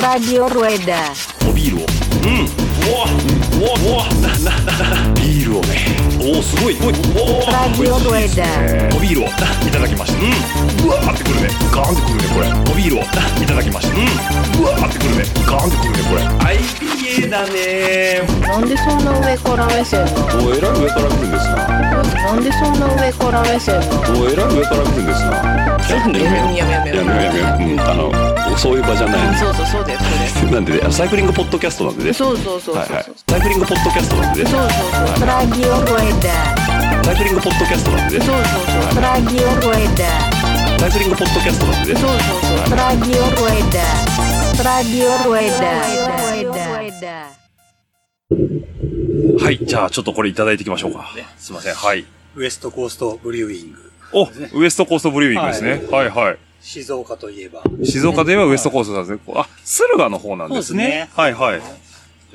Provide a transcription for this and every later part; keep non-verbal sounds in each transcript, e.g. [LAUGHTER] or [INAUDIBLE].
Radio Rueda. おビールをうんうわうわうわななななビールをねおおすごいおいおお Radio Rueda. おビールをいただきましたうんうわーってくるねガーンってくるねこれおビールをいただきましたうんうわーってくるねガーンってくるねこれはい IPA だね。なんでそんな上から目線なの？おえらい上から来るんですな。なんでそんな上から目線なの？おえらい上から来るんですな。なんでやめようやめようやめよう。やめようやめようう。んあのそういう場じゃないそうそうそうだよそうだよなんでねサイクリングポッドキャストなんでね。そうそうそうそうはいはい。サイクリングポッドキャストなんでね。そうそうそう。Radio Rueda. サイクリングポッドキャストなんでね。そうそうそう。Radio Rueda. サイクリングポッドキャストなんでね。そうそうそう。Radio Rueda. Rueda. はいじゃあちょっとこれいただいていきましょうか。すいませんはい。ウエストコーストブリューイング。おウエストコーストブリューイングですね。はい。はい静岡といえば。静岡で言えばウエストコーストなんですね。あ駿河の方なんですね。そうですね。はいはい。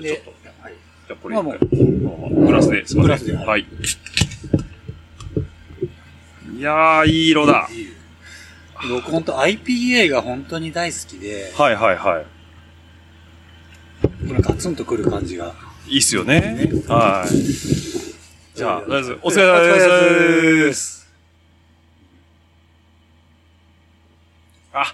で、はい。じゃあこれまあグラスで。すいませんグラスで。はい。いやーいい色だ。僕本当 IPA が本当に大好きで、はいはいはいガツンとくる感じが。いいっすよね。ねはい。じゃあ、とりあえず、お疲れ様様でです。あ、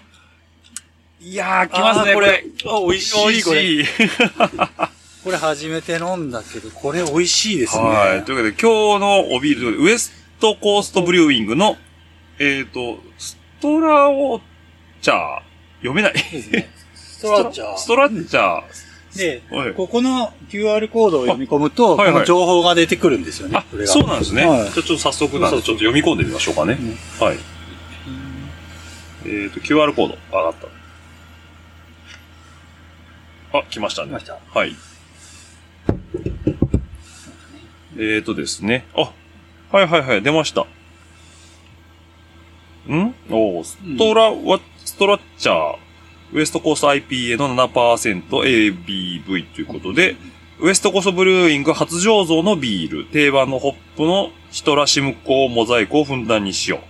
いやー、来ますね、これ。あ、美味しい。美味これ。しい。[LAUGHS] これ初めて飲んだけど、これ美味しいですね。はい。というわけで、今日のおビールウエストコーストブリューイングの、えっと、ストラオチャー、読めない。ストラッチャー。ストラッチャー。ではい、ここの QR コードを読み込むと、あはいはいこの情報が出てくるんですよね。そうなんですね。はいじゃあちょっと早速なんで、ちょっと読み込んでみましょうかね。はい。えっ、と、QR コード、上がった。あ、来ましたね。来ましたはい。えっ、とですね。あ、はいはいはい、出ました。ん？おーストラ、ワストラッチャー、ウエストコースト IPA の 7%ABV ということで、ウエストコーストブルーイング初醸造のビール、定番のホップのシトラシムコモザイクをふんだんに使用。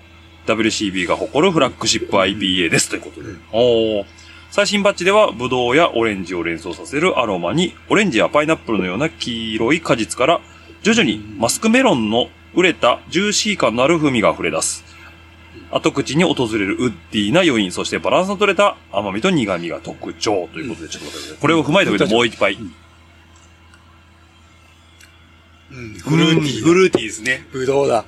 WCB が誇るフラッグシップ IPA ですということで。おー最新バッジでは、ブドウやオレンジを連想させるアロマに、オレンジやパイナップルのような黄色い果実から、徐々にマスクメロンの熟れたジューシー感のある風味が溢れ出す。後口に訪れるウッディな余韻、そしてバランスの取れた甘みと苦味が特徴ということで、ちょっと待ってくださいこれを踏まえた上でもう一杯。うんフルーティーな。フルーティーですね。ぶどうだ。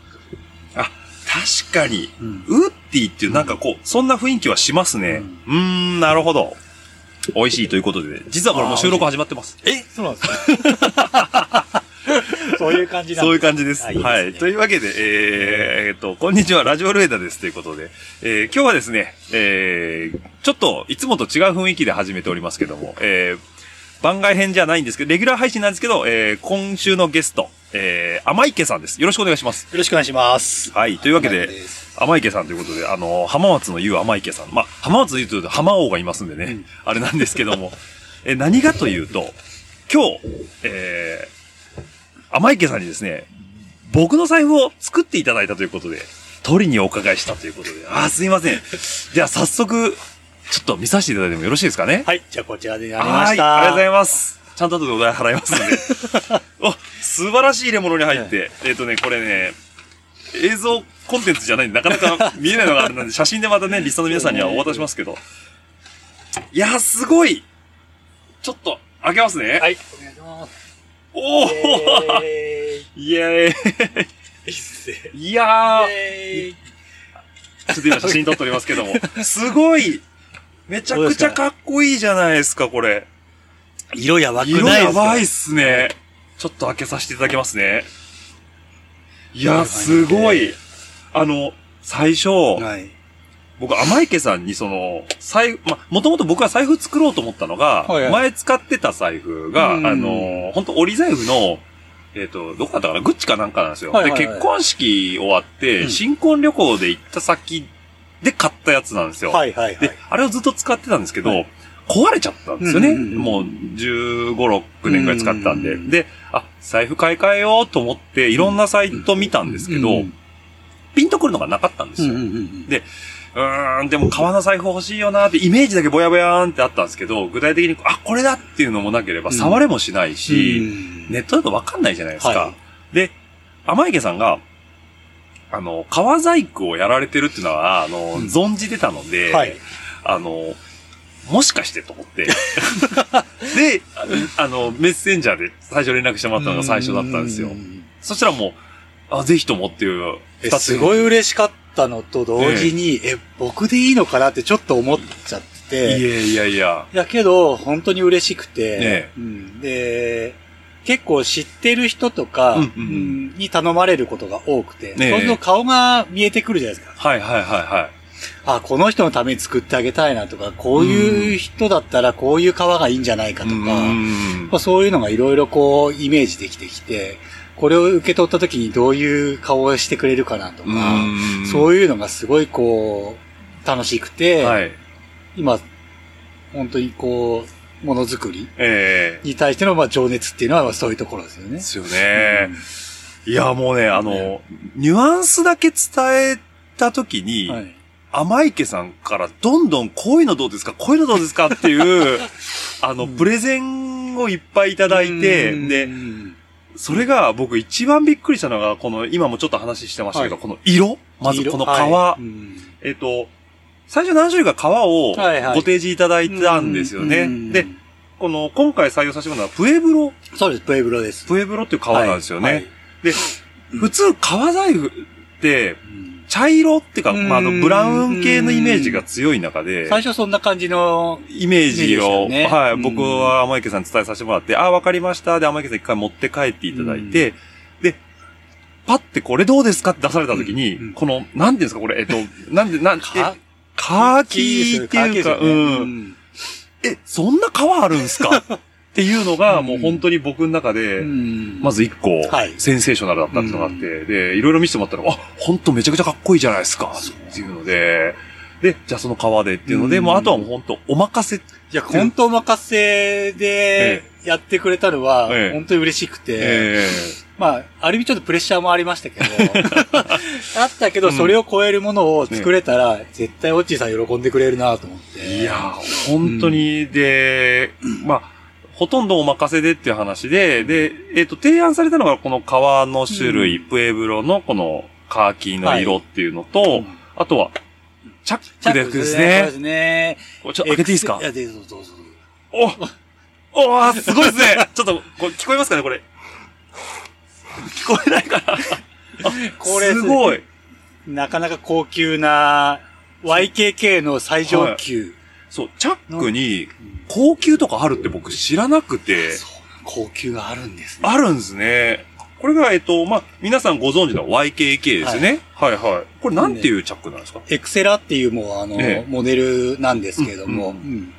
あ、確かに、うんウッディっていうなんかこう、そんな雰囲気はしますね。うーん、なるほど。美味しいということで、実はこれもう収録始まってます。えそうなんですか？[LAUGHS] [LAUGHS] そういう感じなんそういう感じです。あいいですねはい。というわけで、えー、えーっと、こんにちは、ラジオルエダですということで、えー、今日はですね、えー、ちょっといつもと違う雰囲気で始めておりますけども、えー、番外編じゃないんですけど、レギュラー配信なんですけど、えー、今週のゲスト、えー、甘池さんです。よろしくお願いします。よろしくお願いします。はい。というわけで甘池さんということで、あの、浜松の言う甘池さん。まあ、浜松で言うと浜王がいますんでね、うんあれなんですけども、え、何がというと、今日、えー、甘池さんにですね、僕の財布を作っていただいたということで、取りにお伺いしたということで、あー、すいません。じゃあ早速、ちょっと見させていただいてもよろしいですかね？はい、じゃあこちらでやりました。はい、ありがとうございます。ちゃんと後でお題払いますんで。[LAUGHS] お、素晴らしい入れ物に入って、えっ、とね、これね、映像コンテンツじゃないんで、なかなか見えないのがあるので、[LAUGHS] 写真でまたね、リストの皆さんにはお渡ししますけど。いや、すごいちょっと、開けますね。はい、お願い。おおえイエーー、いいっすね。イいやー、えちょっと今写真撮っておりますけども。[LAUGHS] すごいめちゃくちゃかっこいいじゃないですか、これ。ー、色やばく色ないですか？やばいっすね。ちょっと開けさせていただきますね。いや、すごい。あの、最初、はい。僕、甘池さんにその、財布、ま、もともと僕は財布作ろうと思ったのが、はいはい前使ってた財布が、うんあの、本当折り財布の、えっ、と、どこだったかな？グッチかなんかなんですよ。はいはいはいで、結婚式終わって、うん新婚旅行で行った先で買ったやつなんですよ。はいはいはいで。、あれをずっと使ってたんですけど、はい壊れちゃったんですよね。うんうんうんもう15、6年くらい使ってたんで。うんで、あ、財布買い替えようと思って、いろんなサイト見たんですけど、うんうんピンとくるのがなかったんですよ。うんうんうんでうーん、でも革の財布欲しいよなってイメージだけぼやぼやーんってあったんですけど、具体的に、あ、これだっていうのもなければ、うん触れもしないし、うんネットだとわかんないじゃないですか。はで、甘池さんが、あの、革細工をやられてるっていうのは、あの、うん存じてたので、はい。あの、もしかしてと思って。[LAUGHS] で、ああの、メッセンジャーで最初連絡してもらったのが最初だったんですよう。んそしたらもう、あ、ぜひともっていう、すごい嬉しかったのと同時に、え僕でいいのかなってちょっと思っちゃって。いて、やいやいや。いやけど、本当に嬉しくて、ねうん、で、結構知ってる人とか、うんうんうん。うんに頼まれることが多くて、ねえ。そうすると顔が見えてくるじゃないですか。はいはいはいはい。あ、この人のために作ってあげたいなとか、こういう人だったらこういう革がいいんじゃないかとか、うん。まあ、そういうのがいろいろこうイメージできてきて、これを受け取った時にどういう顔をしてくれるかなとか、うんそういうのがすごいこう、楽しくて、はい。今、本当にこう、ものづくりえに対してのまあ情熱っていうのはそういうところですよね。えですよね。いや、もうね、あの、ニュアンスだけ伝えたときに、はい。甘池さんからどんどんこういうのどうですかこういうのどうですかっていう、[LAUGHS] あの、プレゼンをいっぱいいただいて、うんで、それが僕一番びっくりしたのが、この、今もちょっと話してましたけど、はい。この色？まずこの皮。はい。うん。えっと、最初何種類か皮をごはいはい。提示いただいたんですよね。うんで、この、今回採用させてもらったのは、プエブロ、そうです、プエブロです。プエブロっていう皮なんですよね。はい。で、普通、革財布って、うん茶色っていうか、まあ、あの、うんブラウン系のイメージが強い中で、最初そんな感じの、イメージを、ね。はい、うん。僕は甘池さんに伝えさせてもらって、あ、わかりました。で、甘池さん一回持って帰っていただいて、で、パってこれどうですかって出された時に、うん。うんこの、なんていうんですか、これ、えっと、なんで、なん、かえカーキーっていうか、ね。うん。え、そんな皮あるんすか？っていうのが、うん。もう本当に僕の中で、うん。まず一個、はい。センセーショナルだったっていうのがあって、で、いろいろ見せてもらったら、あ、本当めちゃくちゃかっこいいじゃないですか、っていうので、で、じゃあその革でっていうので、うん。もうあとはもう本当お任せ。いや、本当お任せでやってくれたのはええ、本当に嬉しくて、えまあ、ある意味ちょっとプレッシャーもありましたけど、[LAUGHS] あったけど、うん。それを超えるものを作れたら、絶対オッチーさん喜んでくれるなと思って。えいや、本当に、で、まあ、ほとんどお任せでっていう話で、で、えっ、と、提案されたのがこの革の種類、うプエブロのこのカーキの色っていうのと、うんあとは、チャックでですそうでね。すね。これちょっと開けていいですか？いや、で、どうぞどうぞ。おおーすごいですね [LAUGHS] ちょっと、これ聞こえますかねこれ？聞こえないかな [LAUGHS] これすごい。なかなか高級な、YKK の最上級。そう、チャックに高級とかあるって僕知らなくて、そう高級があるんですね。あるんですね。これが、えっと、まあ、皆さんご存知の YKK ですね。はい、はい、これなんていうチャックなんですか、エクセラっていうもうあの、ええモデルなんですけれども、うんうん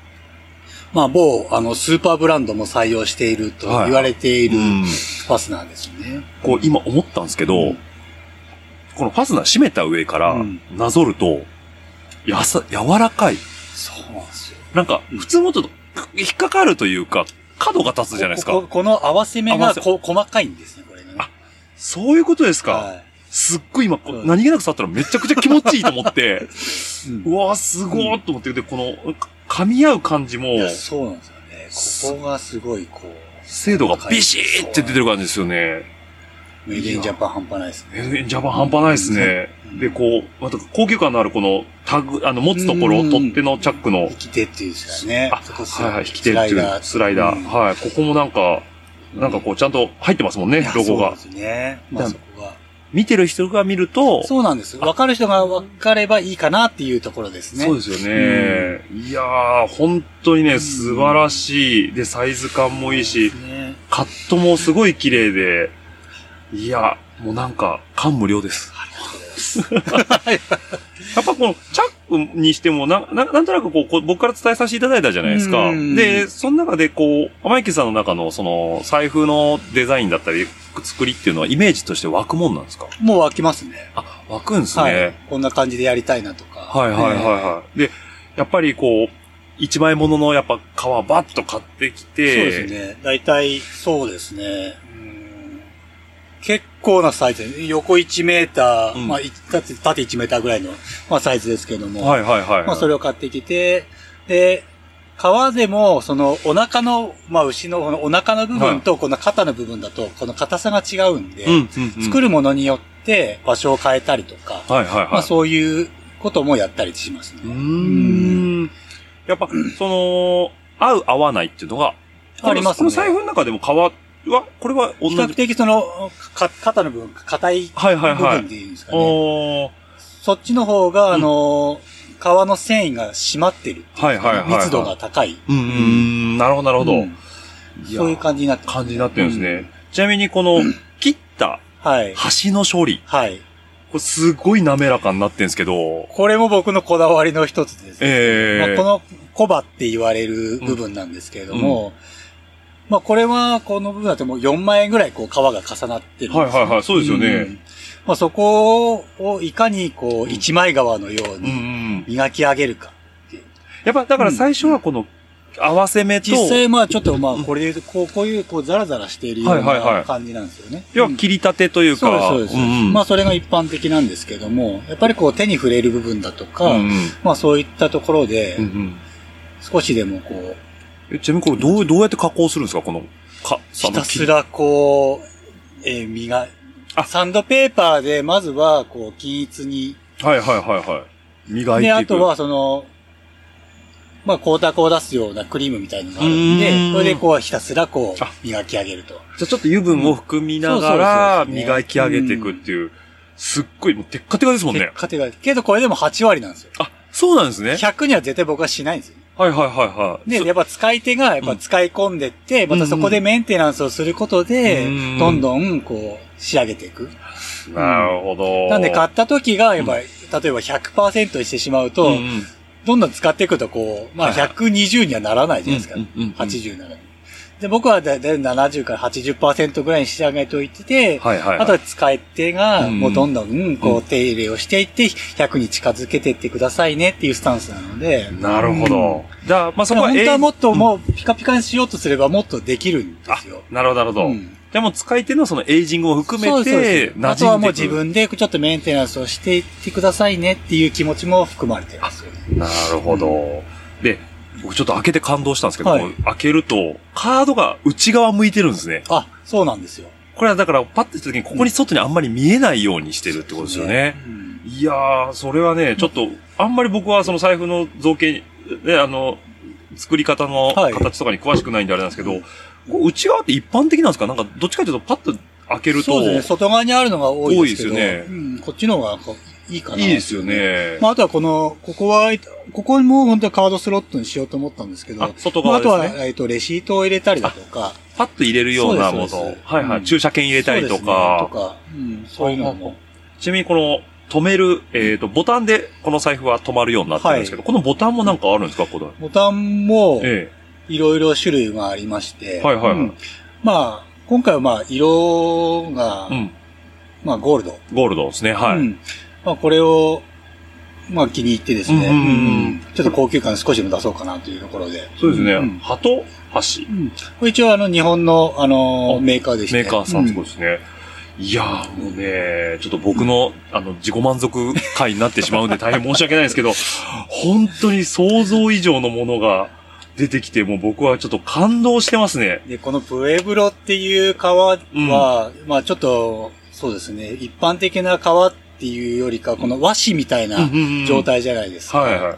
まあ某あのスーパーブランドも採用しているとはい言われているうん。ファスナーですよね。こう、今思ったんですけど、うん。このファスナー閉めた上からうん。なぞると、やさ、柔らかい。そうなんですよ。なんか、普通もちょっと引っかかるというか、角が立つじゃないですか。こここの合わせ目がこ細かいんですね、これね。あそういうことですか。はすっごい今、こううん何気なく触ったらめちゃくちゃ気持ちいいと思って、い。[LAUGHS] うんうわーすごーと思って、で、この、か噛み合う感じもそうなんですよね。ここがすごいこう。精度がビシーって出てる感じですよね。メイドインジャパン半端ないですね。えージャパン半端ないですね。うんで、こう、また高級感のあるこのタグ、あの、持つところ、うん取っ手のチャックの引、き手っていうんですかね。あそこはいはい、引き手っていうスライダー。うんはい、ここもなんか、なんかこう、ちゃんと入ってますもんねロゴが。そうですね。まあだそこが。見てる人が見ると、そうなんです。分かる人が分かればいいかなっていうところですね。そうですよね。いやー、本当にね、素晴らしい。で、サイズ感もいいし、ね。カットもすごい綺麗で、いや、もうなんか、感無量です。やっぱこの、チャックにしても、な、ななんとなくこう、僕から伝えさせていただいたじゃないですか。うんで、その中でこう、甘池さんの中のその、財布のデザインだったり、作りっていうのはイメージとして湧くもんなんですか？もう湧きますね。あ、湧くんですね。はい。こんな感じでやりたいなとか。はいはいはいはい。で、やっぱりこう、一枚物のやっぱ皮バッと買ってきそうて、ですね。大体、そうですね。うん結構なサイズで横1メーター、うんまあ、い縦縦1メーターぐらいの、まあ、サイズですけども。はいはいはい。まあ、それを買ってきて、で、皮でも、その、お腹の、まあ、牛のこのお腹の部分と、この肩の部分だと、この硬さが違うんで。作るものによって場所を変えたりとか、はいはいはい。まあ、そういうこともやったりしますね。うーん。やっぱ、その、合う合わないっていうのが、ありますねこの財布の中でも皮は、これは同比較じ。的その、か肩の部分、硬いはいはいはい部分っていうんですかね。おーそっちの方が、あの、皮の繊維が締まってる。はいはいはいはい密度が高い。うんうんうん。なるほどなるほど。うんそういう感じになってます感じになってるんですね。ちなみにこの、切ったはい。端の処理。はい。これすごい滑らかになってるんですけど、これも僕のこだわりの一つです。ええまあ、このコバって言われる部分なんですけれども、まあこれはこの部分だともう4万円ぐらいこう皮が重なってるんですよはいはいはいそうですよねんまあそこをいかにこう一枚皮のようにん。磨き上げるか。やっぱだから最初はこの合わせ目と、実際まあちょっとまあこれでこうこういうこうザラザラしているようない感じなんですよね。要は切り立てというか、そうです、そうです。まあそれが一般的なんですけども、やっぱりこう手に触れる部分だとか、うんうんまあそういったところで少しでもこう、えちなみにこれどう、どうやって加工するんですか？この、か、ひたすらこう、えー磨いあサンドペーパーで、まずは、こう、均一に。はいはいはいはい。磨いていで、く。あとは、その、まあ、光沢を出すようなクリームみたいなのがあるんで、それでこう、ひたすらこあう、磨き上げると。じゃあちょっと油分を含みながら磨き上げていくっていう、すっごい、もうテッカテカですもんね結。果的がけど、これでも8割なんですよ。あ、そうなんですね。100には絶対僕はしないんですよ。はいはいはいはい。で、そやっぱ使い手が、やっぱ使い込んでって、またそこでメンテナンスをすることでうん、どんどん、こう、仕上げていく。なるほど。なんで買った時が、やっぱり、例えば100%にしてしまうと、うんうんどんどん使っていくと、こう、まあ、はいはい120にはならないじゃないですか。うんうんうん80なら。で、僕はだいたい70から80%ぐらいに仕上げておいてて、はいはいはい。あとは使い手が、うんもうどんどん、こう、手入れをしていって、100に近づけていってくださいねっていうスタンスなので。なるほうんど。じゃあ、まあそこは、本当はもっとうもう、ピカピカにしようとすればもっとできるんですよ。なるほどなるほど。うんじゃあもう使い手のそのエイジングを含めてあとはもう。自分でちょっとメンテナンスをしていってくださいねっていう気持ちも含まれてます。なるほど。で、僕ちょっと開けて感動したんですけど、はい開けると、カードが内側向いてるんですね。あ、そうなんですよ。これはだから、パッてした時に、ここに外にあんまり見えないようにしてるってことですよね。うんいやー、それはね、ちょっと、あんまり僕はその財布の造形、ね、あの、作り方のはい形とかに詳しくないんであれなんですけど、こう内側って一般的なんですか？なんか、どっちかというとパッと開けると、そうですね。外側にあるのが多いですけど。多いですよねうん、こっちの方がいいかな。いいですよ。ね。まあ、あとはこの、ここは、ここも本当はカードスロットにしようと思ったんですけど、あ外まあ、側ですねあとは、えっ、と、レシートを入れたりだとか、パッと入れるようなものはいはい。うん駐車券入れたりとそうですねか。とか、うん、そういうのも。ちなみにこの、止める、えっ、と、ボタンでこの財布は止まるようになってるんですけど、このボタンもなんかあるんですか？これ。ボタンも、えいろいろ種類がありまして、はいはいはいうんまあ、今回はまあ、色が、えうん。まあ、ゴールド。ゴールドですね。はい。うんまあ、これを、まあ、気に入ってですね、うんうんうんうんちょっと高級感少しでも出そうかなというところで。そうですね。うん鳩箸。うんこれ一応あの、日本の、あのあメーカーでして。メーカーさんってこうとですね。いやーもうね、ちょっと僕の、あの、自己満足回になってしまうんで大変申し訳ないですけど、[LAUGHS] 本当に想像以上のものが出てきて、もう僕はちょっと感動してますね。で、このプエブロっていう革は、まあちょっと、そうですね、一般的な革っていうよりか、この和紙みたいな状態じゃないですか。はいはい。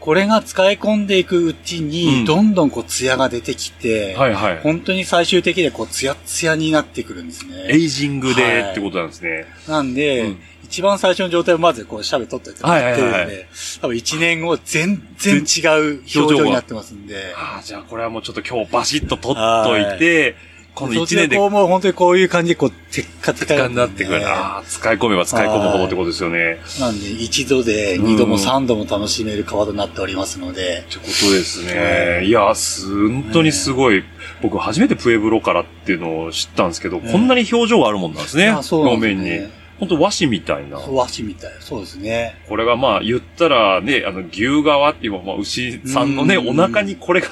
これが使い込んでいくうちうんに、どんどんこう、ツヤが出てきて、はいはい。本当に最終的にはこう、ツヤツヤになってくるんですね。エイジングでってことなんですね。なんで、うん一番最初の状態をまずこう、シャベ取っといてもらってるんで、はいはいはい多分一年後全然違う表情になってますんで、ああ、じゃあこれはもうちょっと今日バシッと取っといて、このそっ1年でもう本当にこういう感じでこう、テッカテカ使になってくる。ああ、使い込めば使い込むほどってことですよね。なんで、一度で二度も三度も楽しめる革となっておりますので、ってことですね。いや、す、本当にすごい。僕初めてプエブロからっていうのを知ったんですけど、ねこんなに表情があるもんなんですね。あそう表面に。本当和紙みたいな。和紙みたい。そうですね。これがまあ言ったらね、あの牛側っていう、まあ牛さんのね、うんお腹にこれが。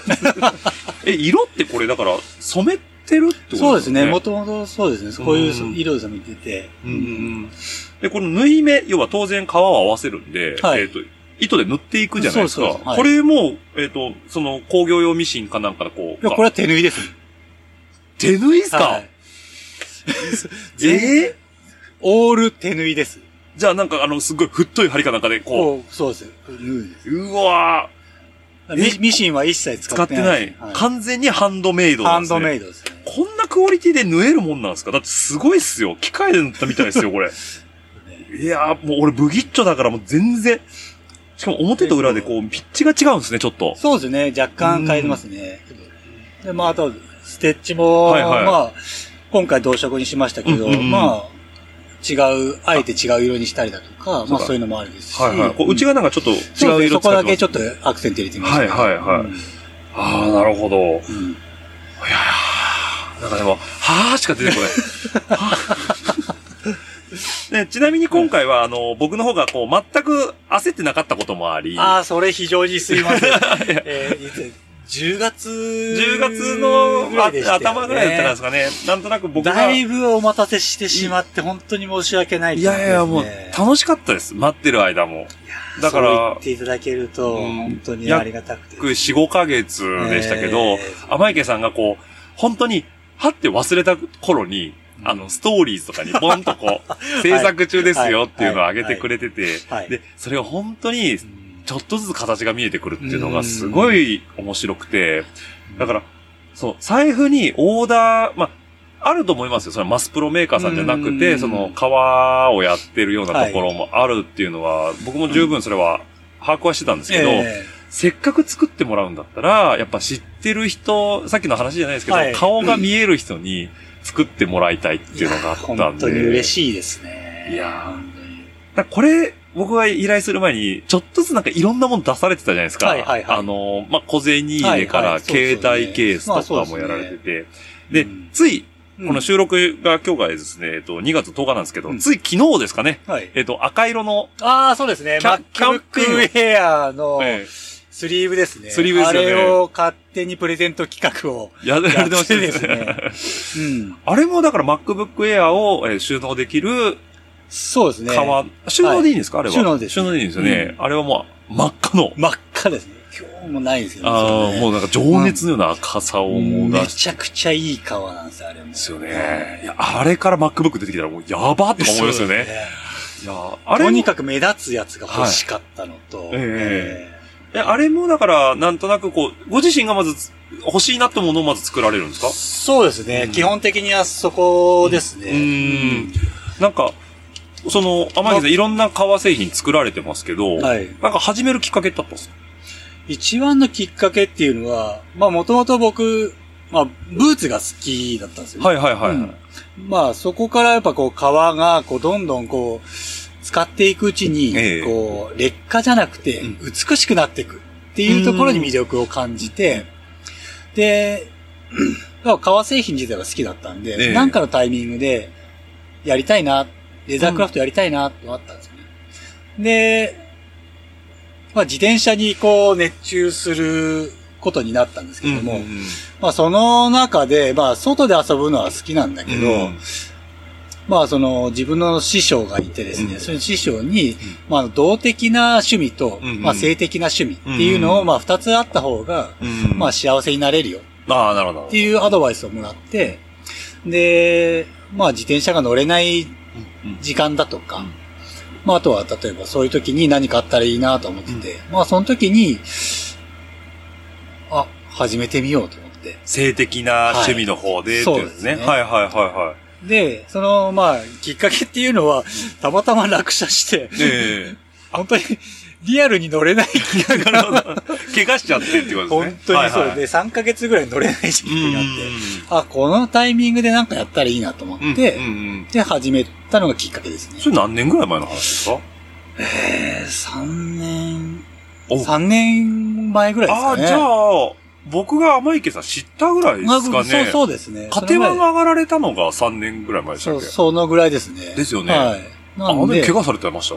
[LAUGHS] え、色ってこれだから染めててるってことそうですね。ももともとそうですね。こういう色で見てて。うんうんうん。で、この縫い目、要は当然皮を合わせるんで、はいえっ、と、糸で縫っていくじゃないですか。そうそうはいこれも、えっ、と、その工業用ミシンかなんかでこう、いや、これは手縫いです。手縫いっすか、はい。え？ーオール手縫いです。じゃあなんかあの、すごい太い針かなんかでここう、そうです。縫いですう、うわえミミシンは一切ー使使っな。っててない完全にハンドメイドですね。ドメイドですね。こんなクオリティで縫えるもんなんですか？だってすごいっすよ。機械で縫ったみたいですよ、これ。[LAUGHS] いやー、もう俺ブギッチョだからもう全然。しかも表と裏でこう、ピッチが違うんですね、ちょっと。そうですね。若干変えてますね。で、まあ、あと、ステッチも、はいはいまあ、今回同色にしましたけど、うんうんうんまあ、違う、あえて違う色にしたりだとか、まあだそういうのもあるですし。はいはい。こう内側なんかちょっと違そう色使ってますそこだけちょっとアクセント入れてみました、はいはいはいああ、なるほど。いやうんーなんかでも、はーしか出てこない。[LAUGHS] ね、ちなみに今回は、あの、僕の方がこう、全く焦ってなかったこともあり、ああ、それ非常にすいません。[LAUGHS] えー、10月10月の頭ぐらいだったんですかね。なんとなく僕が。だいぶお待たせしてしまって、本当に申し訳ないいやいや、もう楽しかったです。待ってる間も。だから言っていただけると、うん。本当にありがたくて。僕4、5ヶ月でしたけど、えー甘池さんがこう、本当に、はって忘れた頃に、あの、ストーリーズとかにポンとこう、[LAUGHS] 制作中ですよっていうのを上げてくれててはい、で、それを本当に、ちょっとずつ形が見えてくるっていうのがうんすごい面白くて、だから、そう、財布にオーダー、まあ、あると思いますよ。それはマスプロメーカーさんじゃなくうて、んその、革をやってるようなところもあるっていうのは、僕も十分それは把握はしてたんですけど、えせっかく作ってもらうんだったら、やっぱ知ってる人、さっきの話じゃないですけど、はい顔が見える人に作ってもらいたいっていうのがあったんで。本当に嬉しいですね。いやーこれ、僕が依頼する前に、ちょっとずつなんかいろんなもの出されてたじゃないですか。はいはいはいあの、まあ、小銭入れから携帯ケースとかもやられてて。でうん、つい、うんこの収録が今日がですね、えっと、2月10日なんですけど、うんつい昨日ですかね。はい。えっと、赤色の、ああ、そうですね。キャキャンペーン MacBook Air のえスリーブですね。スリーブですよねあれを勝手にプレゼント企画を。えやられてましたね。やってですうん。あれもだから MacBook Air を、えー収納できるそうですね。革、収納でいいんですか、あれは。収納です収納でいいんですよね。あれはもう真っ赤の。真っ赤ですね。今日もないですよね。ああ、ねもうなんか情熱のような赤さをもうめ出してちゃくちゃいい革なんですよ、あれも。ですよね。いや、あれから MacBook 出てきたらもうやばっとか思いますよね。いや、あれもとにかく目立つやつが欲しかったのと。ええあれもだから、なんとなくこう、ご自身がまず欲しいなってものをまず作られるんですか？そうですね、うん基本的にはそこですね。うーん。なんか、その、天城さんいろんな革製品作られてますけど、はい。なんか始めるきっかけってあったんですか？一番のきっかけっていうのは、まあもともと僕、まあブーツが好きだったんですよ、ね。はいはいはい。うんまあそこからやっぱこう革がこうどんどんこう使っていくうちに、ええこう劣化じゃなくてうん美しくなっていくっていうところに魅力を感じて、で、まあ革製品自体が好きだったんで、ええなんかのタイミングでやりたいな、レザークラフトやりたいなとあったんですよね。で、まあ自転車にこう熱中することになったんですけども、うんうんうん。まあその中で、まあ外で遊ぶのは好きなんだけど、うん。まあその自分の師匠がいてですね、うん。その師匠に、まあ動的な趣味と、うんうん。まあ性的な趣味っていうのを、うんまあ二つあった方が、うんまあ幸せになれるよ。ああ、なるほど。っていうアドバイスをもらって、で、まあ自転車が乗れないうん時間だとか、うん。まああとは例えばそういう時に何かあったらいいなと思ってて、まあその時に、あ、始めてみようと思って。性的な趣味の方で、はいっていうですね。そうですね。はいはいはいはで、その、まあ、きっかけっていうのは、たまたま落車して、い。え。本当にリアルに乗れない気えなるほど。[LAUGHS] 怪我しちゃってっていうことですね。本当にそうはいはいで、3ヶ月ぐらい乗れない時期うんがあって、あ、このタイミングでなんかやったらいいなと思うんって、うんうんで、始めたのがきっかけですねそ。れ何年ぐらい前の話ですか？えー、3年、お3年前ぐらいですああ、かね。じゃあ、僕が甘池さん知ったぐらいですかね。まあそうそうですね。家庭が上がられたのが3年ぐらい前でしたそう、っけ？そのぐらいですね。ですよねはい。あ、なんであの怪、我されてました？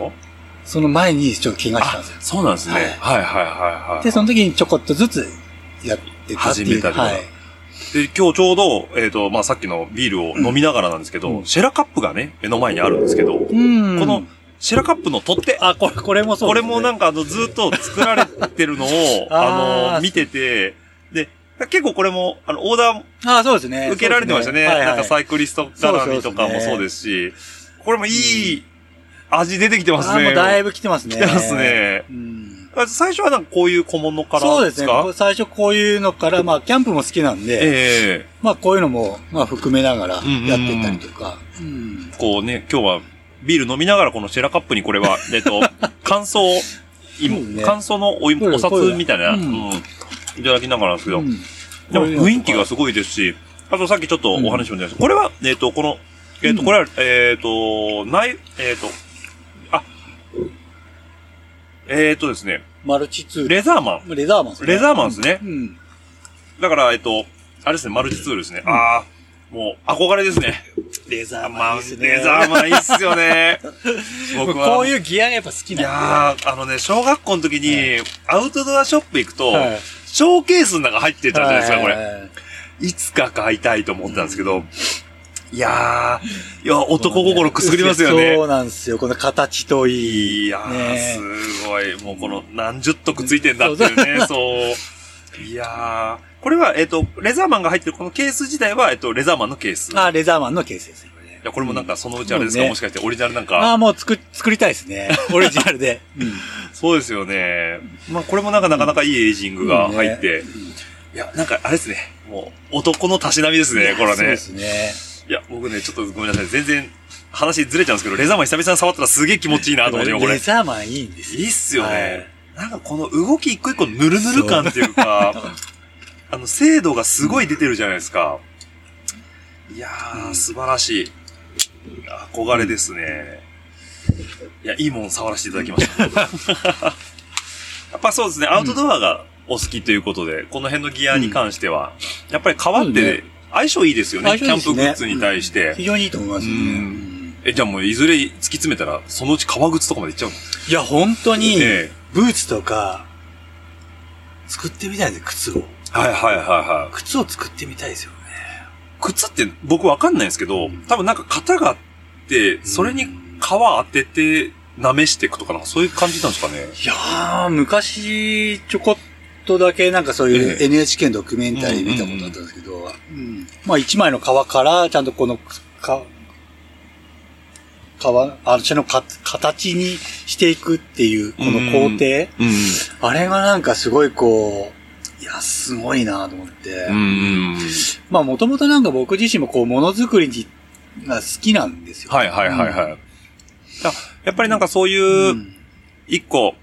その前にちょっと怪我したんあですよ。、そうなんですね。はいはいはいはい。で、その時にちょこっとずつやってたっていう。始めたりとかはい。で、今日ちょうど、えっ、と、まあ、さっきのビールを飲みながらなんですけど、うんシェラカップがね、目の前にあるんですけど、うんこの、シェラカップの取っ手、あ、これ、これもそうこれ。もなんかあの、ずっと作られてるのを、[LAUGHS] あーあの、見てて、で、結構これも、あの、オーダーあ、そうですね。受けられてましたね。そうですはいはいなんかサイクリスト絡みとかもそうですし、これもいい味出てきてますあ、ね。もうだいぶ来てますね。来てますね。うん。あ最初はなんかこういう小物からそうですね。最初こういうのから、まあ、キャンプも好きなんで、ええ。まあ、こういうのも、まあ、含めながらやってったりとか。うん。こうね、今日はビール飲みながらこのシェラカップにこれは、[LAUGHS] えっと、乾燥ね。乾燥のおお札みたいな、ううん。ん、いただきながらですけど、うん。でも雰囲気がすごいですし、あとさっきちょっとお話も出ました。これは、えっ、と、この、えっ、と、うん。これは、えっ、と、ない、えっ、と、あ、えっ、とですね、マルチツール。レザーマン。レザーマンですね。レザーマンですねうん。だから、えっ、と、あれですね、マルチツールですね。ああ、もう、憧れですね。レザーまあ、マンいいですね。レザーマンいいっすよね。[LAUGHS] 僕は。こういうギアがやっぱ好きいなんやー、あのね、小学校の時に、アウトドアショップ行くと、で。はいショーケースの中入ってたじゃないですか、これ。れ。いつか買いたいと思ってたんですけど、いやー、いや、男心くすぐりますよそね。うなんですよ。この形といい。いやー、ねすごい。もうこの何十徳ついてんだっていうね、そう。いやー、これは、えっ、と、レザーマンが入ってるこのケース自体は、えっ、と、レザーマンのケース。いあ、レザーマンのケースですね。これねや、これもなんかそのうちあれですか、もしかしてオリジナルなんあか。あ、もう作、作りたいですね。オリジナルで。[LAUGHS] うんそうですよね。まあ、これもなんかなかなかいいエイジングが入って。うんいや、なんかあれですね。もう、男のたしなみですね、これはねそうで。すね。いや、僕ね、ちょっとごめんなさい。全然話ずれちゃうんですけど、レザーマン久々に触ったらすげえ気持ちいいなと思って、今これレ。ザーマンいいんですよ。いいっすよはね。なんかこの動き一個一個ぬるぬる感っていうか、[LAUGHS] あの、精度がすごい出てるじゃないですか。いやー、素晴らしい。憧れですね。いや、いいもん触らせていただきました。やっぱそうですね、アウトドアがお好きということで、この辺のギアに関しては、やっぱり革っそうてね相性いいですよね、キャンプグッズに対して。非常にいいと思いますよね。ううんえ、じゃあもういずれ突き詰めたら、そのうち革靴とかまでいっちゃうの？いや、本当に、ええブーツとか、作ってみたいです靴を。はいはいはいはい。靴を作ってみたいですよね。靴って僕わかんないんですけど、多分なんか型があって、それに皮当てて舐めしていくとかなんかそういう感じなんですかね？いやー、昔、ちょこっとだけなんかそういうええ NHK のドキュメンタリー見たことあったんですけど、うんまあ一枚の皮からちゃんとこの、か、皮、あのか形にしていくっていう、この工程、うん。あれがなんかすごいこう、いや、すごいなと思って。うん。うん。まあもともとなんか僕自身もこう、ものづくりが好きなんですよ。はいはいはいはい。だやっぱりなんかそうういう、ん一個、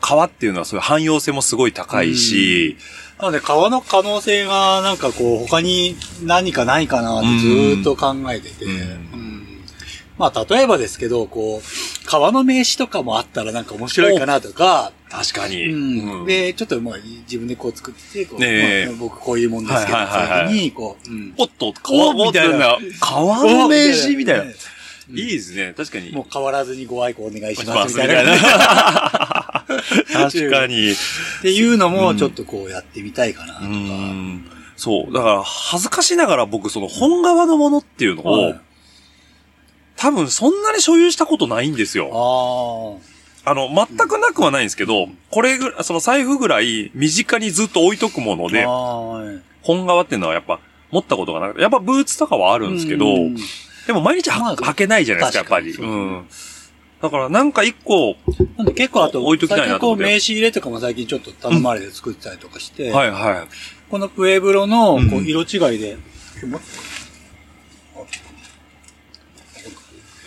皮っていうのはそういう汎用性もすごい高いし、なので、川の可能性が、なんかこう、他に何かないかなってずーっと考えてて、まあ、例えばですけど、こう、川の名詞とかもあったらなんか面白いかなとか、確かに。で、ちょっともう自分でこう作って、こう、ねえ。まあ僕こういうもんですけど、はいに、こう、うん。おっと、皮おみたいな。な。皮の名刺みたいな。ねいいですね。確かに。もう変わらずにご愛顧お願いししますますみたいな。確かに。っていうのもちょっとこうやってみたいかなとうか。ん。そう。だから、恥ずかしながら僕、その本革のものっていうのを、はい多分そんなに所有したことないんですよ。ああの、全くなくはないんですけど、これぐらい、その財布ぐらい身近にずっと置いとくものあ。で、はい本革っていうのはやっぱ持ったことがなくて、やっぱブーツとかはあるんですけど、うんでも毎日はまあ履けないじゃないですか、やっぱり。うん。だからなんか一個、なんで結構あと、置いときたいなと思って。名刺入れとかも最近ちょっと頼まれて作ってたりとかして、はいはい。このプエブロのうん。こう色違いで、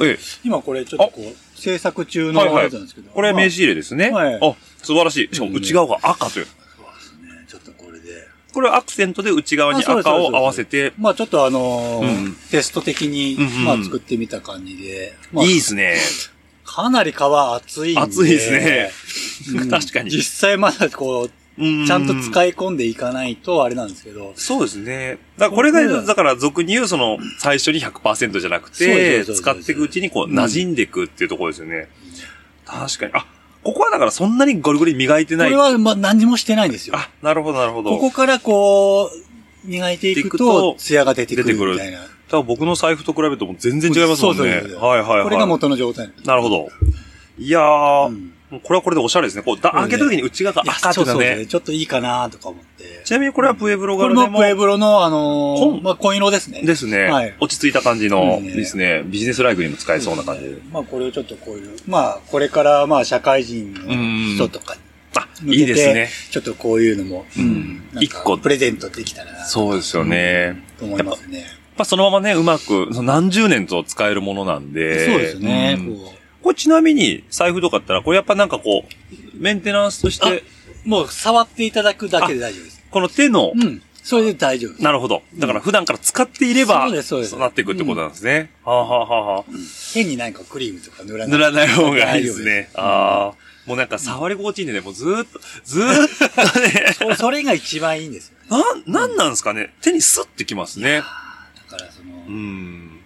ええ、今これちょっとこう制作中のはいはい。やつなんですけど、これ名刺ま入れですね。はい。あ、素晴らしい。しかも内側が赤という。これで。これはアクセントで内側に赤を合わせて、まあちょっとあのーうん。テスト的に、うんうんまあ作ってみた感じで、まあ、いいですね。かなり皮厚いんで。厚いですねうん確かに実際まだこう、ちちゃんとい使い込んでいかないとあれなんですけど、そうですね。だからこれが、うんだから俗に言うその、最初に100%じゃなくて、使っていくうちにこう、うん馴染んでいくっていうところですよね。確かに。あ、ここはだからそんなにゴリゴリ磨いてない。これはまあ何にもしてないんですよ。あ、なるほど、なるほど。ここからこう、磨いていくとと、ツヤが出てくるみたいな。ただ僕の財布と比べるともう全然違いますもんね。そうそうそうそうはいはいはい。これが元の状態。なるほど。いやー、うんこれはこれでおしゃれですね。こう、だ開けた時に内側が赤ってたね。ちょっといいかなとか思って。ちなみにこれはプエブロこガルでもれもプエブロの、あのー紺まあ、紺色ですね。ですね、はい落ち着いた感じの、ですね。ビジネスライフにも使えそうな感じで。まあ、これをちょっとこういう、まあ、これから、まあ、社会人の人とかにあ、いいですね。ちょっとこういうのも、うん一個プレゼントできたらな。そうですよね。と思いますね。そのままね、うまく、その何十年と使えるものなんで。そうですね。うんここれちなみに、財布とかだったら、これやっぱなんかこう、メンテナンスとして、うもう、触っていただくだけで大丈夫です。この手の、うん。それで大丈夫です。なるほど。だから普段から使っていれば、そうですそうですなっていくってことなんですね。はあ、はあはあはあ、変に何かクリームとか塗らない。塗らない方がいいですね。大丈夫ああ。もうなんか触り心地いいんでね、もうずーっと、ずーっとね、[LAUGHS] そうそれが一番いいんですよね。なん、なんなんですかね。手にスッてきますね。だからその、うん。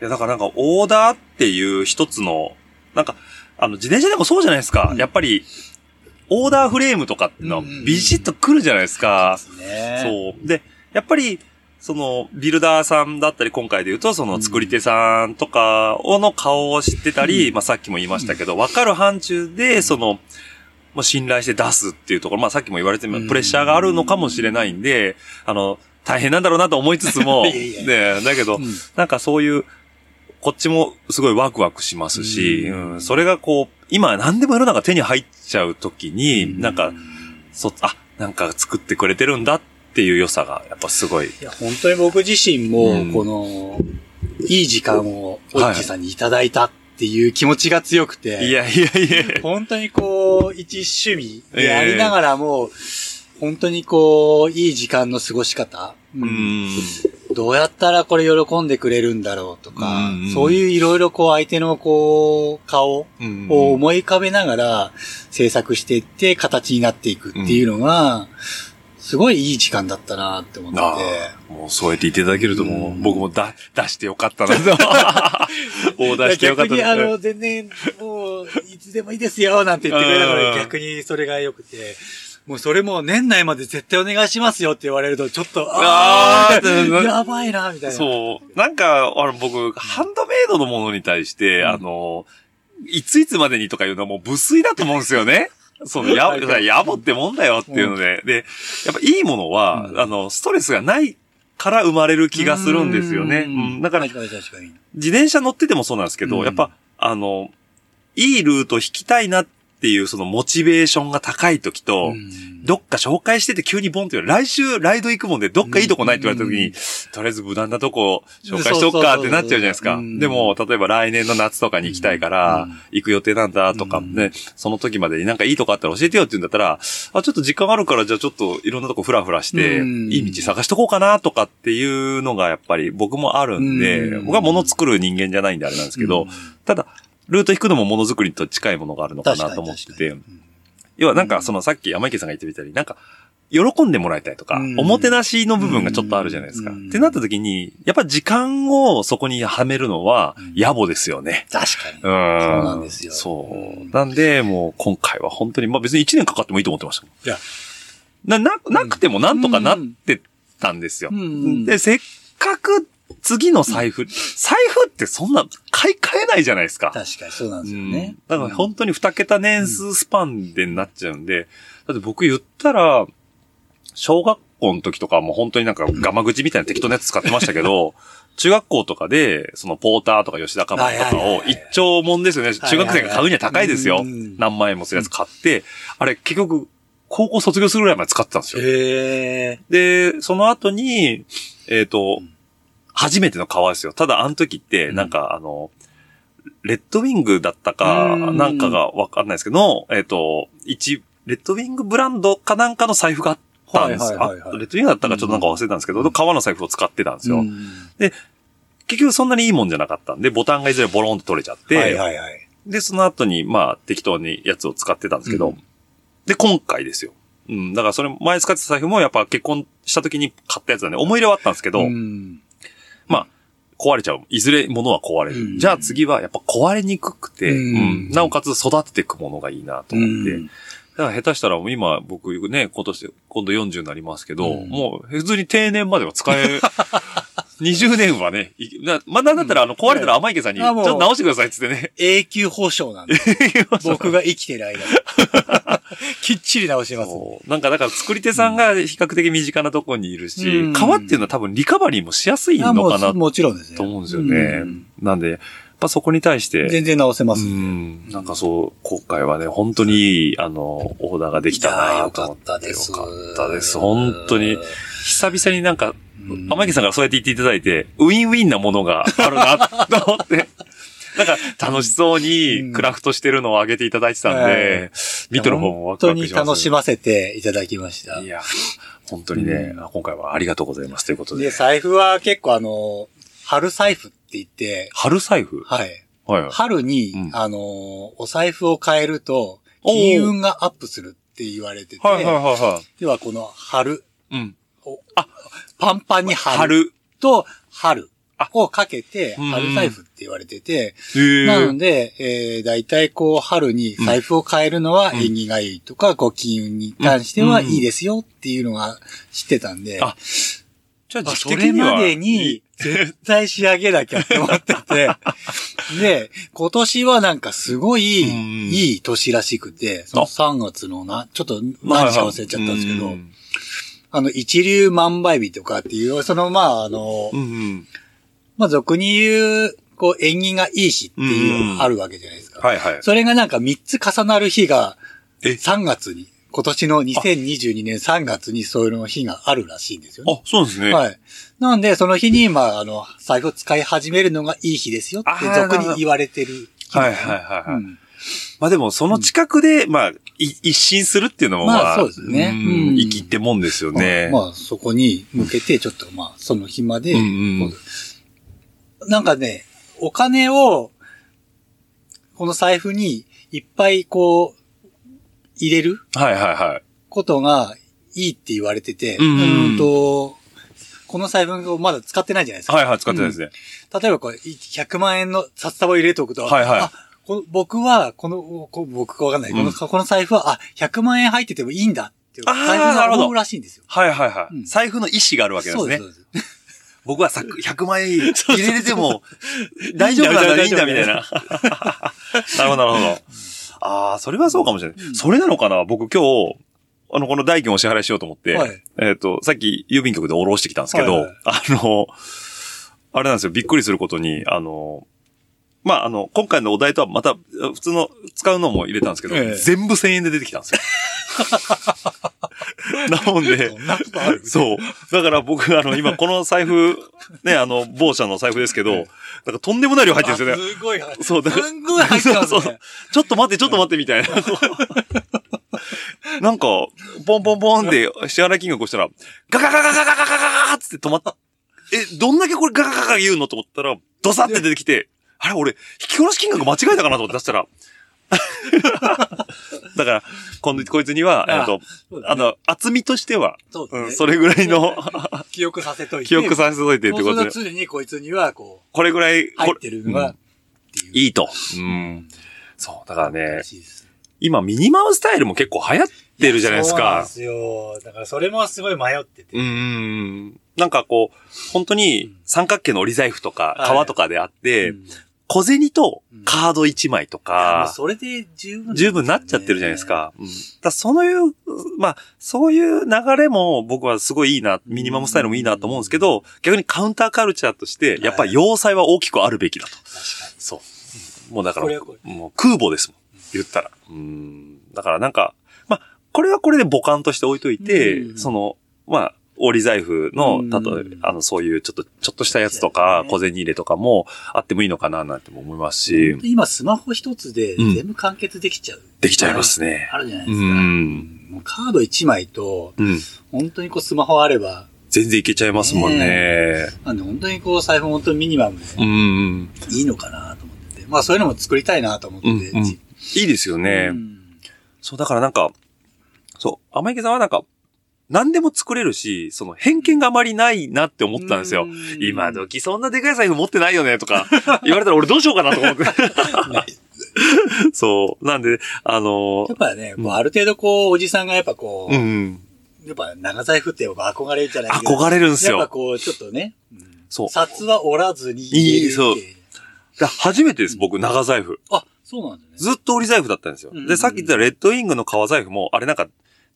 いや、だからなんか、オーダーっていう一つの、なんか、あの、自転車でもそうじゃないですか。うんやっぱり、オーダーフレームとかってのビシッと来るじゃないですか。ねそう。で、やっぱり、その、ビルダーさんだったり、今回で言うと、その作り手さんとかをの顔を知ってたり、うんまあさっきも言いましたけど、わかる範疇で、その、もう信頼して出すっていうところ、まあさっきも言われてる、うんプレッシャーがあるのかもしれないんで、あの、大変なんだろうなと思いつつも、[LAUGHS] いやいやね、だけど、うん。なんかそういう、こっちもすごいワクワクしますし、ううん。んそれがこう、今何でも世の中手に入っちゃうときに、なんか、そ、あ、なんか作ってくれてるんだっていう良さが、やっぱすごい。いや、本当に僕自身も、うん。この、いい時間を、オッチさんにいただいたっていう気持ちが強くて、いやいやいや。本当にこう、一趣味でありながらも、本当にこう、いい時間の過ごし方、ううん。ん。どうやったらこれ喜んでくれるんだろうとか、うんそういういろいろこう、相手のこう、顔うんを思い浮かべながら制作していって形になっていくっていうのが、すごいいい時間だったなって思って。もうそうやっていただけるともう、うん。僕もだ、出してよかったなと。オーダーしてよかった逆に、あの、な。全然、もう、いつでもいいですよ、なんて言ってくれたのうん。で、逆にそれが良くて、もうそれも年内まで絶対お願いしますよって言われると、ちょっと、ああやばいな、みたいな。そう。なんか、あの、僕、ハンドメイドのものに対して、あの、いついつまでにとかいうのはもう無粋だと思うんですよね。[LAUGHS] その、や、やぼってもんだよっていうので。で、やっぱいいものは、うんあの、ストレスがないから生まれる気がするんですよね。うん。だから、確かに確かに。自転車乗っててもそうなんですけど、うんやっぱ、あの、いいルート引きたいなっていうそのモチベーションが高い時と、うん。どっか紹介してて急にボンって言われる来週ライド行くもんでどっかいいとこないって言われた時に、うん。とりあえず無難なとこ紹介しとくかってなっちゃうじゃないですか。うん。でも、例えば来年の夏とかに行きたいからうん、行く予定なんだとか、うん。ね、その時までになんかいいとこあったら教えてよって言うんだったら、あ、ちょっと時間あるからじゃあちょっといろんなとこフラフラして、うん。いい道探しとこうかなとかっていうのがやっぱり僕もあるんで、うん。僕は物作る人間じゃないんであれなんですけど、うん。ただ、ルート引くのもものづくりと近いものがあるのかなと思ってて、要はなんかそのさっき山池さんが言ってみたり、なんか、喜んでもらいたいとか、うんおもてなしの部分がちょっとあるじゃないですか。うんってなった時に、やっぱ時間をそこにはめるのはうん野暮ですよね。確かに。うん。そうなんですよそうう。んなんで、もう今回は本当に、まあ別に1年かかってもいいと思ってましたもん。いや、な、な、なくてもなんとかなってたんですよ。うんで、せっかく次の財布、財布ってそんな買い替えないじゃないですか。確かにそうなんですようんね。だから本当に2桁年数スパンでなっちゃうんで、だって僕言ったら、小学校の時とかはもう本当になんかガマ口みたいな適当なやつ使ってましたけど、[LAUGHS] 中学校とかで、そのポーターとか吉田カバンとかを一丁もんですよね。中学生が買うには高いですようん。何万円もするやつ買って、あれ結局、高校卒業するぐらいまで使ってたんですよ。で、その後に、えっ、と、初めての革ですよ。ただ、あの時って、うんなんか、あの、レッドウィングだったか、うんなんかがわかんないですけど、えっ、と、一、レッドウィングブランドかなんかの財布があったんですよ。はいはいはいはいあレッドウィングだったかちょっとなんか忘れたんですけど、革の財布を使ってたんですよ。うん結局そんなにいいもんじゃなかったんで、ボタンがいずれボロンと取れちゃって、はいはいはい。で、その後に、まあ、適当にやつを使ってたんですけど、うんで、今回ですよ。うん。だからそれ、前使ってた財布もやっぱ結婚した時に買ったやつなんで、思い入れはあったんですけど、うんまあ、壊れちゃう。いずれ物は壊れる。うんじゃあ次はやっぱ壊れにくくて、うんうんなおかつ育てていくものがいいなと思って、うんだから下手したらもう今僕ね、今年、今度40になりますけど、うんもう普通に定年までは使え、[LAUGHS] 20年はね、まあ、なんだったらあの壊れたら甘池さんに、ちょっと直してくださいっつってね。永久保証なんで。[LAUGHS] 僕が生きてる間に。[LAUGHS] きっちり直します。なんかだから作り手さんが比較的身近なところにいるし、うん革っていうのは多分リカバリーもしやすいのかなうもちろんですね。と思うんですよね。うんなんで、やっぱそこに対して、全然直せます。うん、なんかそう、今回はね、本当にいい、あの、オーダーができたなと思って。よかったですよかったです。本当に。久々になんか、うん天池さんからそうやって言っていただいて、ウィンウィンなものがあるな、と思って。なんか、楽しそうにクラフトしてるのを上げていただいてたんで、見てる方もワクワクします。本当に楽しませていただきましたい。や、本当にね、今回はありがとうございますということで。で、財布は結構あの、春財布って言って、春財布？はい。はいはい。春に、うんあの、お財布を変えると、金運がアップするって言われてて、はいはいはいは要はこの春、い。うん。パンパンに春春。と春あをかけて、うん春財布って言われてて、なので、えー、大体こう、春に財布を変えるのは縁起がいいとか、こう、金運に関してはいいですよっていうのが知ってたんで、あじゃあそれま。でに、絶対仕上げなきゃって思ってて、[LAUGHS] で、今年はなんかすごい、うんいい年らしくて、その3月のな、ちょっと何日か忘れちゃったんですけど、うん。あの、一流万倍日とかっていう、その、まあ、あの、うんうん。まあ、俗に言う、こう、縁起がいい日っていうのがあるわけじゃないですか。はいはい。それがなんか3つ重なる日が、え？3月に、今年の2022年3月にそういうの日があるらしいんですよね。あ、そうですね。はい。なんで、その日に、まあ、あの、財布を使い始めるのがいい日ですよって俗に言われてる日はい。はいはいはい。うんまあでも、その近くで、まあ、い一新するっていうのも、まあまあ、そうですねんうん生きってもんですよね。まあ、そこに向けて、ちょっと、まあ、その日まで、なんかね、お金を、この財布にいっぱいこう、入れるはいはいはい。ことがいいって言われてて、うんうんうんと、この財布をまだ使ってないじゃないですか。はいはい、使ってないですね。例えばこれ、100万円の札束を入れておくと、はいはいあこの僕は、この、こ僕かわかんない、うんこの、この財布は、あ、100万円入っててもいいんだって、あー財布なるほどが思うらしいんですよ。はいはいはい。うん財布の意思があるわけですねそう。です。そうです僕はさ100万円入れれても、大丈夫なんだ、いいんだ、みたいな。なるほど、なるほど。ああ、それはそうかもしれない。うん。それなのかな？僕今日、あの、この代金をお支払いしようと思って、はい。えっ、と、さっき郵便局で下ろしてきたんですけど、はいはい。あの、あれなんですよ、びっくりすることに、あの、まあ、あの、今回のお題とはまた、普通の使うのも入れたんですけど、ええ全部1000円で出てきたんですよ。[LAUGHS] なもんでそ、う。だから僕、あの、今この財布、ね、あの、某社の財布ですけど、なんかとんでもない量入ってるんですよね。あすごい入ってそう、だからすんごい入ってますね。そうそうちょっと待って、ちょっと待って、みたいな。[LAUGHS] なんか、ポンポンポンって支払い金額をしたら、ガガガガガガガガガガって止まった。え、どんだけこれガガガガ言うのと思ったら、ドサって出てきて、あれ、俺、引き下ろし金額間違えたかなと思って出したら、[LAUGHS] だから、今度、こいつには、あえっと、あの、厚みとしては、うん、そうですね。それぐらいの [LAUGHS] 記憶させといて。記憶させといてってそうことで、すると常にこいつには、ここれぐらい、う、入こってるのが、っていう。いいと。うん。そう、だからね今ミニマムスタイルも結構流行ってるじゃないですかそうなんで。すよ。だからそれもすごい迷ってて。うーん。なんかこう、本当に三角形の折り財布とか、はい革とかであって、うん小銭とカード1枚といやもうか、それで十分、十分なっちゃってるじゃないです。か。うん、だそういう、まあ、そういう流れも僕はすごいいいな、ミニマムスタイルもいいなと思うんですけど、逆にカウンターカルチャーとして、やっぱり要塞は大きくあるべきだと。確かそう。もうだからもう空母ですもん。言ったら。うん。だからなんか、まあ、これはこれで母艦として置いといて、うんその、まあ、折り財布の、うん例えば、あの、そういうちょっと、ちょっとしたやつとか、小銭入れとかもあってもいいのかななんても思いますしに。、今スマホ一つでうん全部完結できちゃう。できちゃいますね。あるじゃないでうすか。うカード1枚と、うん。本当にこうスマホあれば、全然いけちゃいますもんね。なんで本当にこう財布本当にミニマムでうん。いいのかなと思ってて。まあそういうのも作りたいなと思っていいですよね。うんそう、だからなんか、そう、甘池さんはなんか、何でも作れるし、その偏見があまりないなって思ったんですよ。今時そんなでかい財布持ってないよねとか [LAUGHS] 言われたら俺どうしようかなと思って。[LAUGHS] そう。なんで、あのやっぱね、こうある程度こう、おじさんがやっぱこう、うん。やっぱ長財布って憧れるじゃないけど憧れるんですよやっぱこう、ちょっとね、うんそう。札は折らずにいいそう初めてです、僕、長財布。あ、そうなんだね。ずっと折り財布だったんですよ。で、さっき言ったレッドウィングの革財布も、あれなんか、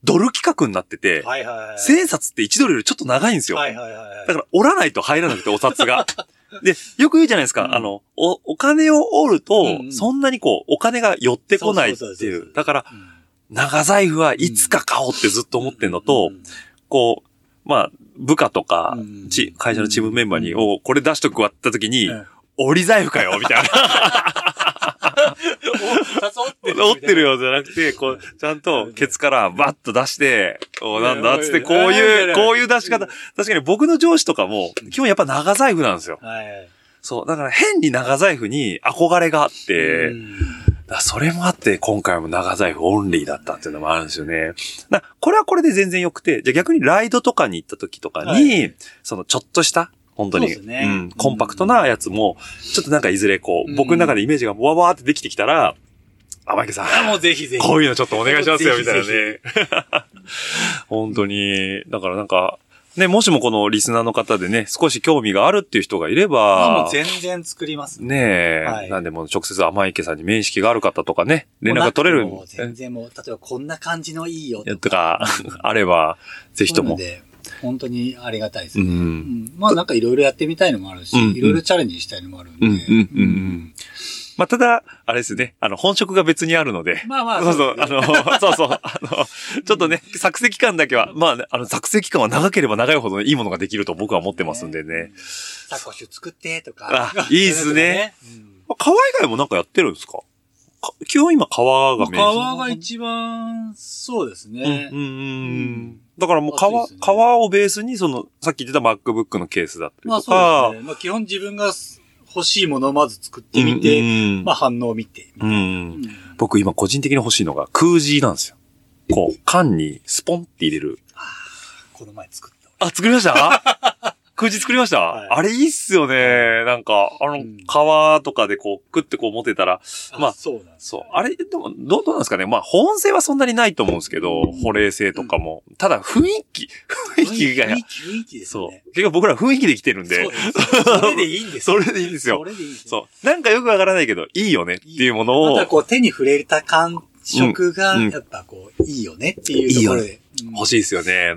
ドル規格になってて、はいはいはい。千冊って1ドルよりちょっと長いんですよ。はいはいはいはい。だから、折らないと入らなくて、お札が。[LAUGHS] で、よく言うじゃないですか。うんあの、お、お金を折ると、うんうんそんなにこう、お金が寄ってこないっていう。だから、うん長財布はいつか買おうってずっと思ってんのと、うんこう、まあ、部下とかうん、ち、会社のチームメンバーに、おこれ出しとくわって時にうん、折り財布かよ、みたいな。[LAUGHS] [LAUGHS] 折ってる。折ってるよじゃなくて、こう、ちゃんとケツからバッと出して、おなんだっつって、こういう、こういう出し方。確かに僕の上司とかも、基本やっぱ長財布なんですよ。はいはい。そう。だから変に長財布に憧れがあって、それもあって、今回も長財布オンリーだったっていうのもあるんですよね。なこれはこれで全然良くて、じゃあ逆にライドとかに行った時とかに、はいそのちょっとした、本当に、そうねん、コンパクトなやつも、ちょっとなんかいずれこう、うん僕の中でイメージがわわーってできてきたら、甘池さん、あもうぜひぜひ。こういうのちょっとお願いしますよ、みたいなね。[LAUGHS] 本当に。だからなんか、ね、もしもこのリスナーの方でね、少し興味があるっていう人がいれあもばう、全然作ります。ねえ、はいなんでもう直接甘池さんに面識がある方とかね、連絡が取れるもう全然もう、例えばこんな感じのいいよやとか、あれば、ぜひとも。本当にありがたいですう。ね。うんんまあなんかいろいろやってみたいのもあるし、うんいろいろチャレンジしたいのもあるんで。まあ、ただ、あれですね、あの、本職が別にあるので、まあまあ、[LAUGHS] そうそう、あですねの、そうそう、あの、ちょっとね、作成期間だけは、まあね、あの、作成期間は長ければ長いほどいいものができると僕は思ってますんでね。サコッシュ作ってとか。あいいっすねうん。革以外もなんかやってるんですか？か基本今革がメイン。革が一番、そうですね。うんうんううんん。だからもう革、暑いですね革をベースに、その、さっき言ってた MacBook のケースだったりまあとか、そうですね。まあ基本自分が欲しいものをまず作ってみて、うんうんまあ反応を見て。うんうん僕今個人的に欲しいのが空字なんですよ。こう、缶にスポンって入れる。この前作った。あ、作りました？空字作りました、はいあれいいっすよね。なんか、あのうん、革とかでこう、クってこう持てたら、まあそうなんです。そう。あれ、でも、どう、どうなんですかね？まあ、保温性はそんなにないと思うんですけど、保冷性とかも。ただ、雰囲気、雰囲気が、雰囲気、雰囲気ですそうよね。。結局僕ら雰囲気で来てるんでそれでいいんですそよ。れでいいんですよそ。れでいいんですよ。そう。なんかよくわからないけど、いいよねっていうものをまた、こう手に触れた感触が、うんうんやっぱこう、いいよねっていうところで。欲しいですよね。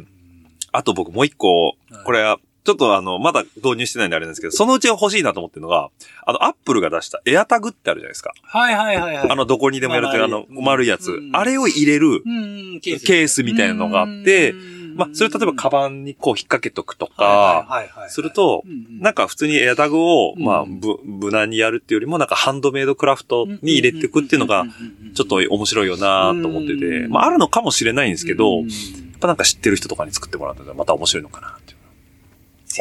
あと僕もう一個、これは、ちょっとあの、まだ導入してないんであれなんですけど、そのうち欲しいなと思ってるのが、あの、アップルが出したエアタグってあるじゃないですか。はいはいはいはい。あの、どこにでもやるという、あの、まあ丸いやつ。うん。あれを入れるうん、ケケースみたいなのがあって、まあ、それ例えばカババンにこう引っ掛けとくとか、すると、なんか、か普通にエアタグを、うんまあ、ぶ、無難にやるっていうよりも、なんかハンドメイドクラフトに入れていくっていうのが、ちょっと面白いよなと思ってて、うんまあ、あるのかもしれないんですけど、うんやっぱなんか知ってる人とかに作ってもらったらまた面白いのかなって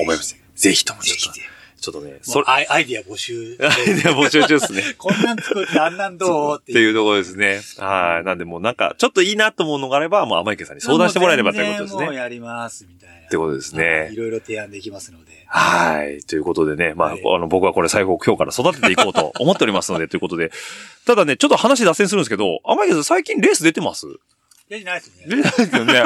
思います。ぜひともちょっと、ちょっとね、それ、アイディア募集。アイデア募集中ですね。[LAUGHS] こんなん作ってあんなんどう？ってていうところですね。はい。なんでもうなんか、ちょっといいなと思うのがあれば、もう甘池さんに相談してもらえればということですね。もうやります、みたいな。ってことですねいろいろ提案できますので。はい。ということでね、まあ、はいあの、僕はこれ最後今日から育てていこうと思っておりますので、[LAUGHS] ということで。ただね、ちょっと話脱線するんですけど、甘池さん最近レース出てます？やりないです出ね。てないですよね。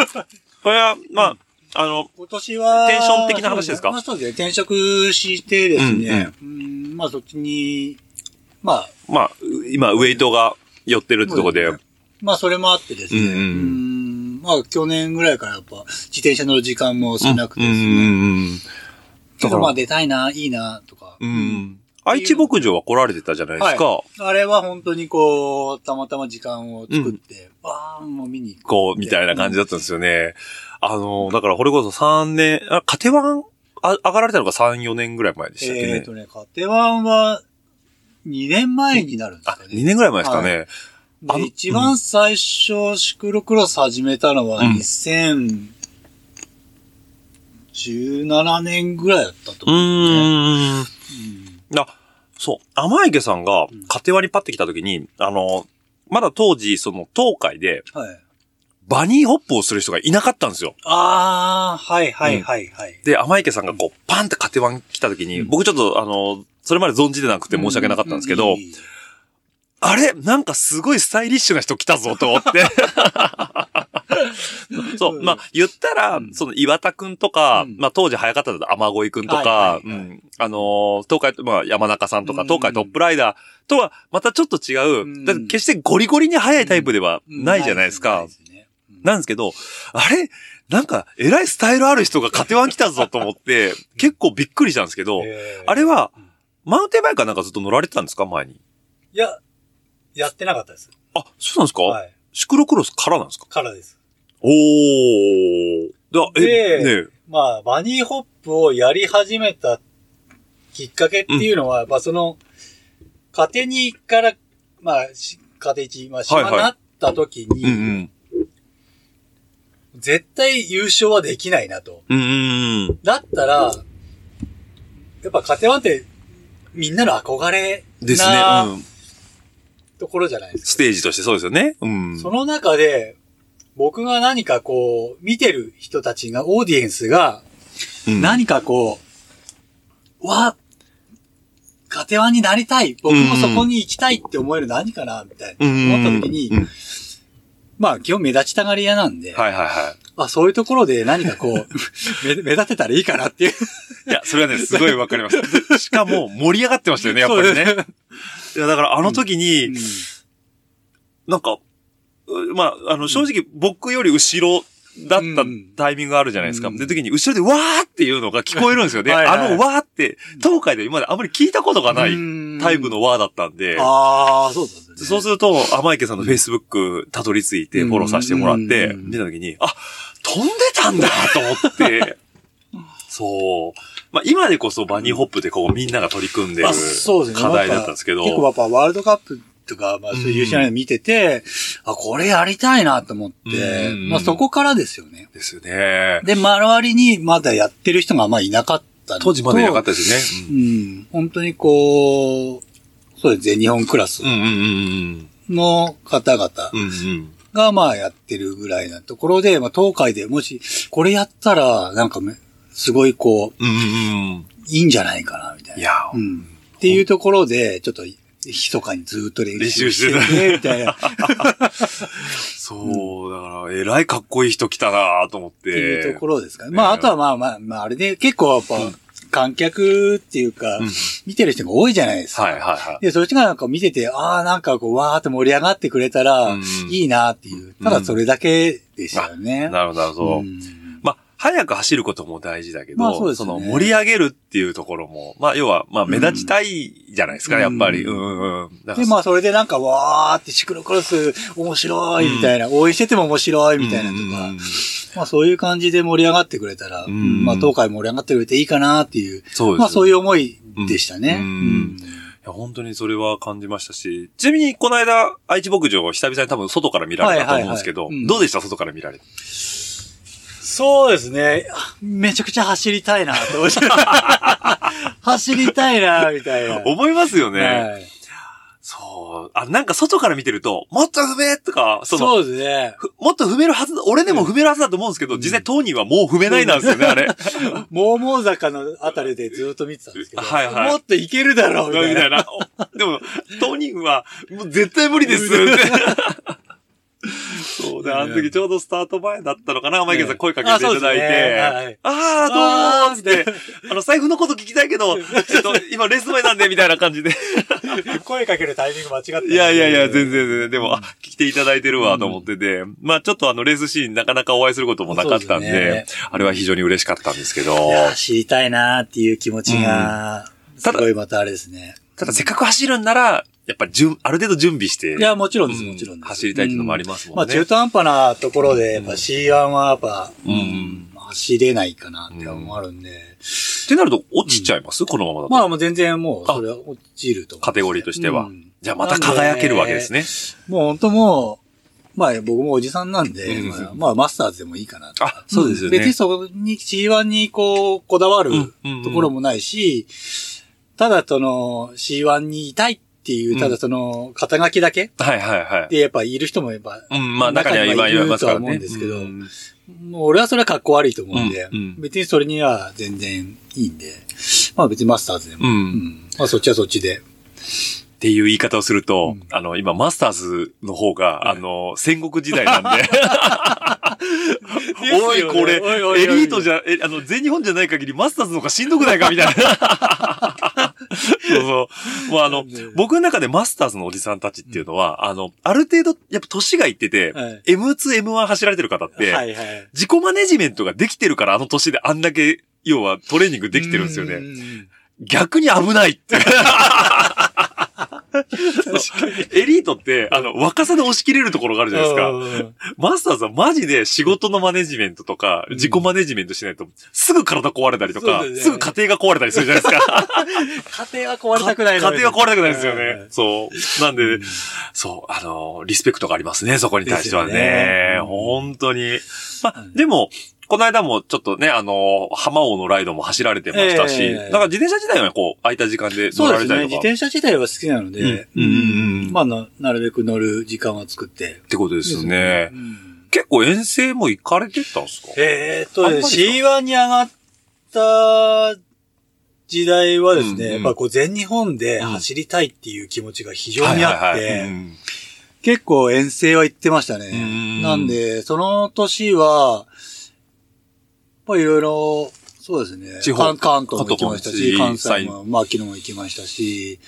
これは、まあ、あの、今年は、テンション的な話ですか？まあそうですね。転職してですね、うんまあそっちに、まあ、まあ、今、ウェイトが寄ってるってところで、まあそれもあってですね、うんうんうん。まあ去年ぐらいからやっぱ自転車乗る時間も少なくてですね、うんうんうんけどまあ出たいな、いいな、とか。うん。うん。愛知牧場は来られてたじゃないですか。あれは本当にこう、たまたま時間を作って、バーンも見に行こう、みたいな感じだったんですよね。あの、だからこれこそ3年、あ、カテワンあ上がられたのが3、4年ぐらい前でしたっけね。えっ、とね、カテワンは2年前になるんですあか、ね。2年ぐらい前ですかね。あので一番最初、シクロクロス始めたのはうん2017年ぐらいだったとう思うんーん。ですね。あ、そう。甘池さんがうん、カテワにパッて来た時に、あの、まだ当時、その、東海で、うんはい。バニーホップをする人がいなかったんですよ。ああ、はいはいはいはい。で、甘池さんがこう、パンってカテワン来た時に、うん。僕ちょっと、あの、それまで存じてなくて申し訳なかったんですけど、ううあれ？なんかすごいスタイリッシュな人来たぞと思って。[LAUGHS] そう、まあ、言ったら、うん。その岩田くんとか、うん。まあ当時早かったら天越くんとか、あのー東海、まあ山中さんとか、うん東海トップライダーとはまたちょっと違う、うん。決してゴリゴリに速いタイプではないじゃないですか。なんですけど、あれ？なんか、えらいスタイルある人がカテワン来たぞと思って、結構びっくりしたんですけど、えーあれはうん、マウンテンバイクかなんかずっと乗られてたんですか前に？いや、やってなかったです。あ、そうなんですか、はい。シクロクロスからなんですか？からです。おー。だ、え、でねまあ、バニーホップをやり始めたきっかけっていうのは、まあ、その、カテ2から、まあ、しカテ1、まあ、島になった時に、うんうん。絶対優勝はできないなと。うんうんうん。だったら、やっぱカテワンって、みんなの憧れですね。なうん。ところじゃないですか。ステージとしてそうですよね。うん。その中で、僕が何かこう、見てる人たちが、オーディエンスが、うん何かこう、わ、カテワンになりたい。僕もそこに行きたいって思える何かな、みたいな。うん思った時に、うんまあ基本目立ちたがり屋なんで、はいはいはあ、そういうところで何かこう、[LAUGHS] 目目立てたらいいかなっていう。い。いや、それはね、すごいわかります。で [LAUGHS] しかも、盛り上がってましたよね、やっぱりね。いや、だからあの時に、うんなんか、うまあ、あの、正直僕より後ろだったうん。タイミングがあるじゃないですか。うん。で、時に後ろでわーっていうのが聞こえるんですよ。ね。[LAUGHS] はいはいあのわーって、東海で今まであんまり聞いたことがないうん。タイプのわーだったんで、ああ、そうだったね。そうすると、甘池さんの Facebook たどり着いてフォローさせてもらって、うん。見た時に、あ、飛んでたんだと思って、[LAUGHS] そう。まあ今でこそバニーホップでこうみんなが取り組んでる。課題だったんですけど、結構やっぱワールドカップとか、まあそういう優秀なの見てて、あ、これやりたいなと思って、うんまあそこからですよね。ですよね。で、周りにまだやってる人があんまいなかった当時まだいなかったですよね。うん。本当にこう、そうです全日本クラスうんうんうんうんの方々うん。うんうん。がまあやってるぐらいなところで、まあ東海でもしこれやったらなんかめすごいこう、うんうんうん。いいんじゃないかな、みたいな。いや、うん。っていうところで、ちょっと、密かにずっと練習して練習してて、みたいな。っ [LAUGHS] そう、だから、えらいかっこいい人来たなと思って。ていうところですかね。ねまあ、あとはまあまあ、まあ、あれで結構やっぱ、観客っていうか、うん見てる人が多いじゃないですか。はいはいはい。で、そっちがなんか見てて、ああ、なんかこう、わーって盛り上がってくれたらうん、いいなっていう。ただそれだけでしたよね。なるほど、なるほど。早く走ることも大事だけど、まあそね。の盛り上げるっていうところも、まあ要は、まあ目立ちたいじゃないですか、うんやっぱり。ううんん。うん。うん。で、まあ、それでなんか、わーってシクロクロス面白いみたいな、応援してても面白いみたいなとか、うんまあそういう感じで盛り上がってくれたら、ん。まあ東海盛り上がってくれていいかなっていう、そう。まあそういいう思いでしたね。うん。うん。や、本当にそれは感じましたし、ちなみにこの間、愛知牧場を久々に多分外から見られたと思うんですけど、はいはいはい。うん。どうでした？外から見られて。そうですね。あめちゃくちゃ走りたいなと思って。[LAUGHS] 走りたいなみたいな。思いますよね。はいそう。あ、なんか外から見てると、もっと踏めとか、その、そうですね。ふもっと踏めるはずだ、俺でも踏めるはずだと思うんですけど、実際当人はもう踏めないなんですよね、あれ。モーモー坂のあたりでずっと見てたんですけど、はいはいもっといけるだろうみたいな。でも、当人は、もう絶対無理です。[LAUGHS] そうで、あの時ちょうどスタート前だったのかな、マイケルさん声かけていただいて、ああー、どうもって、あの、財布のこと聞きたいけど、ちょっと今レース前なんで、みたいな感じで。[LAUGHS] 声かけるタイミング間違ってたいやいやいや、全然全然。でも、あ、来ていただいてるわ、と思ってて、まあちょっとあの、レースシーンなかなかお会いすることもなかったんで、あれは非常に嬉しかったんですけど、知りたいなっていう気持ちが、すただごいまたあれですね。ただせっかく走るんなら、やっぱり準、ある程度準備して、いや、もちろんです、うんもちろんです。走りたいっていうのもありますもんね。まあ、中途半端なところで、やっぱ C1 はやっぱ、うんうん走れないかなって思あるんで。ってなると、落ちちゃいます、このままだと。まあ、もう全然もう、それは落ちるとカテゴリーとしてはうんじゃあまた輝けるわけですね。もう本当もう、まあ僕もおじさんなんで、うんまあ、まあマスターズでもいいかなと。あ、そうですよね。別にそこに C1 にこう、こだわるところもないし、ただその C1 にいたいっていうう、ん。ただその肩書きだけはいはいはい。でやっぱいる人もやっぱ、うん、まあ中には今いますからね。中にはいるとは思うんですけどうん。もう俺はそれは格好悪いと思うんで、別にそれには全然いいんで、まあ別にマスターズでも、まあそっちはそっちで、っていう言い方をすると、うん。あの、今、マスターズの方が、あの、戦国時代なんで、[LAUGHS] おい、これ、エリートじゃ、え、あの、全日本じゃない限りマスターズの方がしんどくないかみたいな。そうそう。もうあの、僕の中でマスターズのおじさんたちっていうのは、あの、ある程度、やっぱ年がいってて、はい M2、M1 走られてる方って、はいはい。自己マネジメントができてるからあの年であんだけ、要はトレーニングできてるんですよね。ね。逆に危ないって。エリートって、あの、若さで押し切れるところがあるじゃないですか。マスターズはマジで仕事のマネジメントとか、うん自己マネジメントしないと、すぐ体壊れたりとか、ねすぐ家庭が壊れたりするじゃないですか。[LAUGHS] 家庭は壊れたくない家庭は壊れたくないですよね。そう。なんで、うんそう、あの、リスペクトがありますね、そこに対してはね。ね本当に。まあう、んでも、この間もちょっとね、あの、浜王のライドも走られてましたし、ええ。だから自転車自体はこう、空いた時間でそうですね。乗られたりとか？自転車自体は好きなので、うん。うんうんうんまあな、なるべく乗る時間は作って。ってことですよね。う。ん。結構遠征も行かれてたんですか？えーっとね、あんまりですか？C1 に上がった時代はですね、うんうん。やっぱこう全日本で走りたいっていう気持ちが非常にあって、結構遠征は行ってましたね。ん。なんで、その年は、まあいろいろ、そうですね。地方関関東も行きましたし、関西も、まあ昨日も行きましたし、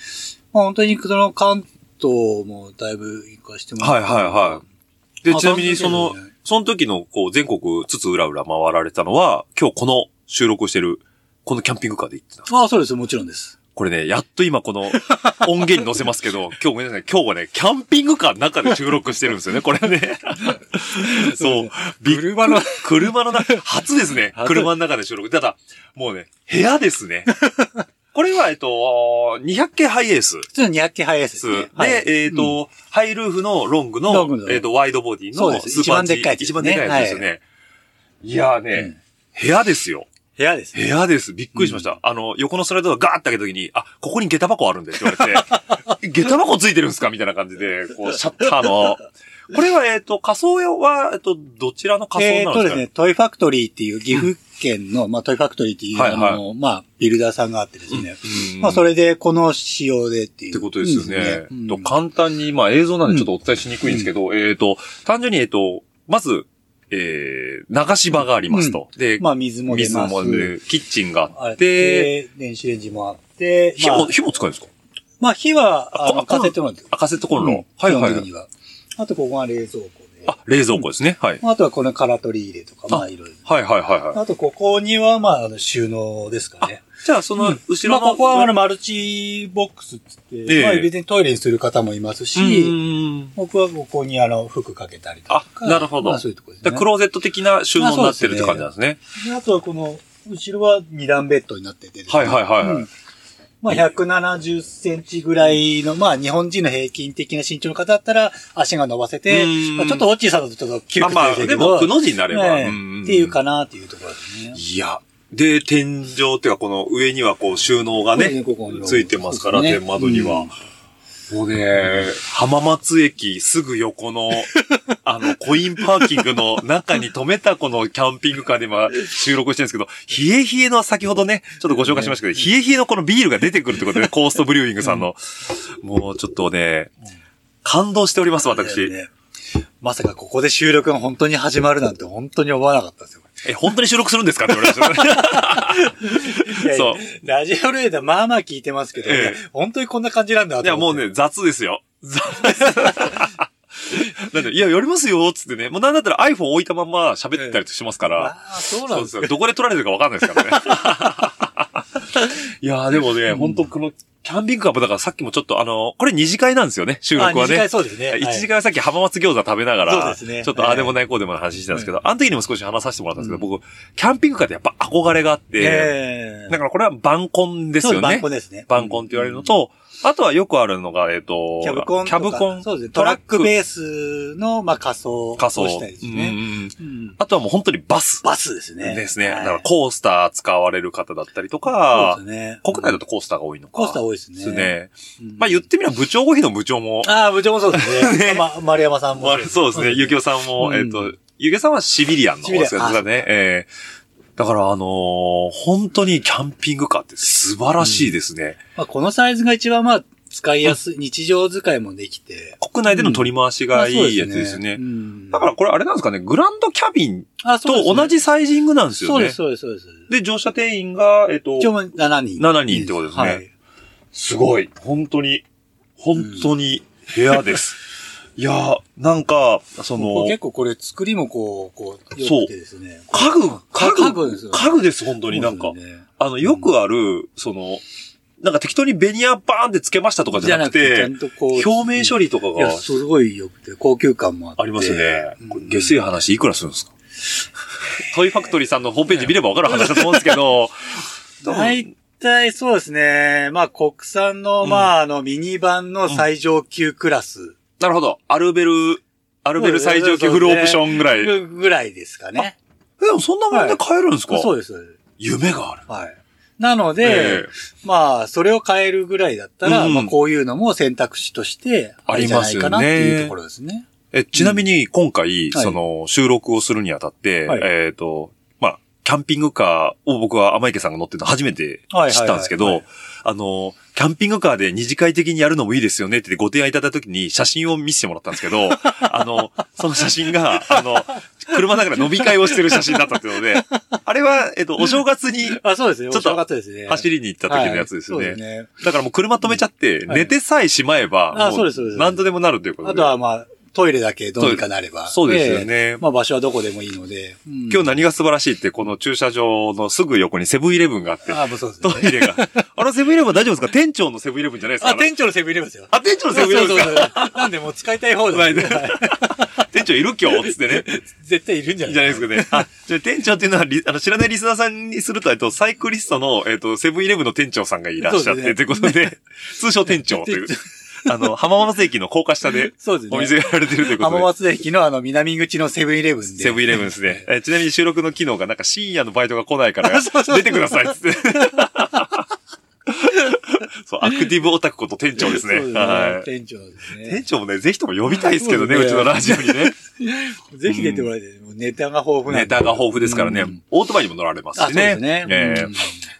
まあ本当にその関東もだいぶ行かしてもらって。はいはいはいで、あちなみにそのその時のこう全国つつ裏裏回られたのは、今日この収録をしてる、このキャンピングカーで行ってた。ああ、そうです、もちろんです。これね、やっと今この音源に載せますけど、[LAUGHS] 今日ごめんなさい、今日はね、キャンピングカーの中で収録してるんですよね、これね。[LAUGHS] そう。車の、車の中、初ですね。初車の中で収録。ただ、もうね、部屋ですね。[LAUGHS] これは、えっと、200系ハイエース。普通の200系ハイエースですで、ね。はいえっ、と、ハイルーフのロングの、グのえっ、と、ワイドボディのスーパー一番でっかいやつですね一番でっかいやつですよね。い、やーね、部屋ですよ。部屋です部。屋です。びっくりしました。あの、横のスライドがガーって開けた時に、あ、ここに下駄箱あるんでって言われて、[LAUGHS] 下駄箱ついてるんですかみたいな感じで、こう、[LAUGHS] シャッターの。これは、えっ、と、仮装用は、えっ、と、どちらの仮え装なんですか、ーっとですね、トイファクトリーっていう岐阜県の、まあトイファクトリーっていう、はいはいあの、まあビルダーさんがあってですね。うんまあそれでこの仕様でっていう。ってことですよね。うんと簡単に、まあ映像なんでちょっとお伝えしにくいんですけど、えっ、と、単純に、えっ、と、まず、えー、流し場がありますと。で、まあ水も出水ます。もで、キッチンがああっって、て、電子レンジもあって、火も、まあ、火も使うんですか？まあ火は、あの、カセットなんです。あ、カセットコンロ。うんはいはいは。あとここが冷蔵庫で。あ、冷蔵庫ですね。はい。あとはこのカラトリー入れとか、まあいろいろ。はいはいはいはい。あとここには、まあ、あの収納ですかね。じゃあ、その、後ろの、まあここはあのマルチボックスっつって、ええまあ別にトイレにする方もいますうし、ん僕はここにあの服かけたりとか。あなるほどまあそういうところですね。クローゼット的な収納になってるって感じなんですね。であとはこの、後ろは二段ベッドになっててね、はいはいはいはいうんまあ170センチぐらいの、まあ日本人の平均的な身長の方だったら足が伸ばせてうん、まあちょっとオッチーさんだとちょっと窮まあまあ、屈ですけど、でも、くの字になれば。ええんっていうかなっていうところですね。いや。で、天井っていうか、この上にはこう収納がね、こついてますから、ね天窓には。もうね、浜松駅すぐ横の、[LAUGHS] あの、コインパーキングの中に止めたこのキャンピングカーで今収録してるんですけど、冷え冷えの先ほどね、ちょっとご紹介しましたけど、冷え冷えのこのビールが出てくるってことで、[LAUGHS] コーストブリューイングさんの。もうちょっとね、感動しております、私。ねまさかここで収録が本当に始まるなんて本当に思わなかったですよ。え、本当に収録するんですかって言われました。[LAUGHS] いやいやそうラジオレーダーまあまあ聞いてますけど、ええいや本当にこんな感じなんだいや、もうね。ね、雑ですよ。雑です。なんで、いや、やりますよ、つってね。もうなんだったら iPhone 置いたまま喋ったりしますから。ああ、そうなんですよ。どこで撮られてるかわかんないですからね。[LAUGHS] いやー、でもね、本当この、キャンピングカーもだからさっきもちょっとあの、これ二次会なんですよね、収録はあ二次会ね。そうですね。一次会会はさっき浜松餃子食べながら、そうですねちょっとああでもないこうでもない話してたんですけど、あの時にも少し話させてもらったんですけど、僕、キャンピングカーってやっぱ憧れがあって、ええだからこれは晩婚ですよね。そうバンコンですね。晩婚って言われるのと、あとはよくあるのが、えっ、と、キャブコン。キャブコン。そうですね。トラックベースの、まあ、仮装を仮装。したいですうんうね。んうんあとはもう本当にバス。バスですね。ですね。はいだからコースター使われる方だったりとかそう、ですね。国内だとコースターが多いのか。コースター多いですね。ですね。うんまあ言ってみれば部長コーヒーの部長も、ああ、部長もそうですね。まあ、丸山さんもまあ。そうですね。[LAUGHS] ゆきおさんも、うんえっ、と、ゆきおさんはシビリアンの方ですね。ええだからあのー本当にキャンピングカーって素晴らしいですね。まあ、このサイズが一番まあ、使いやすい、日常使いもできて。国内での取り回しがいいやつですね。うんだからこれあれなんですかね、グランドキャビンと同じサイジングなんですよね。そうです、そうです、そうです。で、乗車定員が、えっと、一応7人。7人ってことですねはい。すごい。本当に、本当に部屋です。いやー、なんか、その、結構これ作りもこう、こう、そう良くてですね。家具、家具、家具ですよ家具です、本当になんかねあの、よくある、その、なんか適当にベニヤバーンってつけましたとかじゃなくて、ちゃんとこう。表面処理とかいや、がすごい良くて、高級感もあって。ありますよね。下水話いくらするんですか？[LAUGHS] トイファクトリーさんのホームページ見ればわかる話だと思うんですけど、大体そうですね。まあ、国産の、うんまあ、あの、ミニ版の最上級クラスなるほど。アルベル、アルベル最上級フルオプションぐらい。でぐらいですかね。もそんなもんで買えるんですか、そうです。そうです夢がある。はい。なので、ええまあ、それを変えるぐらいだったら、うんまあ、こういうのも選択肢として、ありじゃないかなっていうところですね。え、ちなみに今回、はいその、収録をするにあたって、はいえっ、と、まあ、キャンピングカーを僕は甘池さんが乗ってるの初めて知ったんですけどはいはいはいはい、あの、キャンピングカーで二次会的にやるのもいいですよねってご提案いただいた時に写真を見せてもらったんですけど、[LAUGHS] あの、その写真が、あの、車だから飲み会をしてる写真だったっていうので、あれは、えっと、お正月にあ、そうですね。ちょっとお正月ですね。走りに行った時のやつですよね。はいね。だからもう車止めちゃって、はい寝てさえしまえば、あもそうですそうです何とでもなるということで。あとは、まあ、トイレだけどうにかなれば。そうですよねまあ、場所はどこでもいいので。うん今日何が素晴らしいって、この駐車場のすぐ横にセブンイレブンがあって、あ、そうですね。トイレが。[LAUGHS] あのセブンイレブン大丈夫ですか？店長のセブンイレブンじゃないですか？あ、店長のセブンイレブンですよ。あ、店長のセブンイレブンですか？そうそうそうなんでもう使いたい方です、ね。はい店長いる今日つってね。[LAUGHS] 絶対いるんじゃないいいじゃないですかね。あ、じゃあ店長っていうのはリ、あの、知らないリスナーさんにすると、えっと、サイクリストの、えっと、セブンイレブンの店長さんがいらっしゃって、ということで、通称店長という店、あの、浜松駅の高架下で、そうですね。お店がやられてるということで。浜松駅のあの南口のセブンイレブンで。セブンイレブンですね。えちなみに収録の機能がなんか深夜のバイトが来ないから、[LAUGHS] 出てくださいっつって。[LAUGHS] そう、アクティブオタクこと店長ですね。すねはい。店長ですね店。長もね、ぜひとも呼びたいですけどね、そうちのラジオにね。[LAUGHS] ぜひ出てもらいたい。ネタが豊富なネタが豊富ですからねうん。オートバイにも乗られますあ、そうしね。ですね。ええうん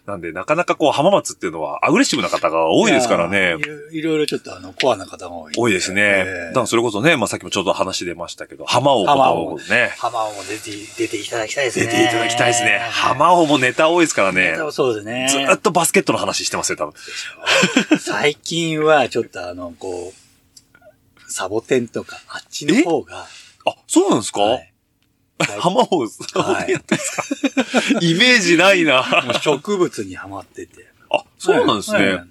なんで、なかなかこう、浜松っていうのはアグレッシブな方が多いですからねい。やいろいろちょっとあの、コアな方が多い。多いですね。ええだからそれこそね、まあさっきもちょっと話出ましたけど、浜尾浜こ尾とね。浜を出て、出ていただきたいですね。出ていただきたいですね。浜尾もネタ多いですからね。そうですね。ずーっとバスケットの話してますよ、多分。最近はちょっとあの、こう、サボテンとか、あっちの方が、あ、そうなんですか、はい浜尾、はい [LAUGHS] イメージないな。植物にはまってて。あ、そうなんですね。はい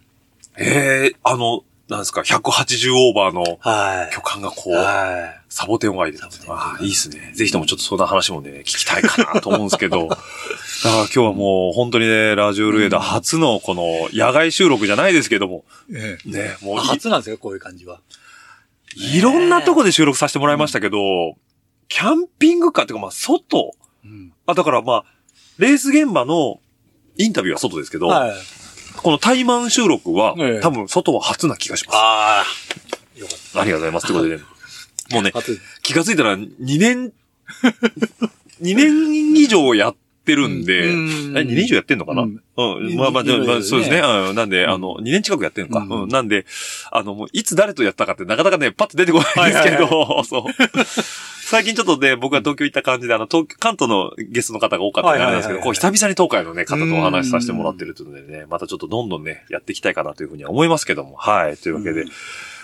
ええあの、なんですか、180オーバーのはい。巨漢がこう、はサボテンを愛でああ、いいですね。ぜひともちょっとそんな話もね、聞きたいかなと思うんですけど。[LAUGHS] だから今日はもう本当にね、ラジオルエダ初のこの野外収録じゃないですけども、い。えね、もうえ初なんですよ、こういう感じは。いいろんなとこで収録させてもらいましたけど、キャンピングカーっていうかまあ外、うん。あ、だからまあ、レース現場のインタビューは外ですけど、はい。この対マン収録は、ええ多分外は初な気がします。ああ。よかっありがとうございます。ということでね、[LAUGHS] もうね。気がついたら2年、2年以上やってるんで、うん。え2年以上やってんのかな、ううん。ん、まあまあ、まあそうですね。うん、なんで、うん。あの、2年近くやってるのか。うん。うん、なんで、あの、もう、いつ誰とやったかってなかなかね、パッと出てこないんですけど、はいそう。最近ちょっとね、僕が東京行った感じで、あの、東京、関東のゲストの方が多かったんですけど、こう、久々に東海のね、方とお話しさせてもらってるというのでね、またちょっとどんどんね、やっていきたいかなというふうには思いますけども、はい。というわけで、うん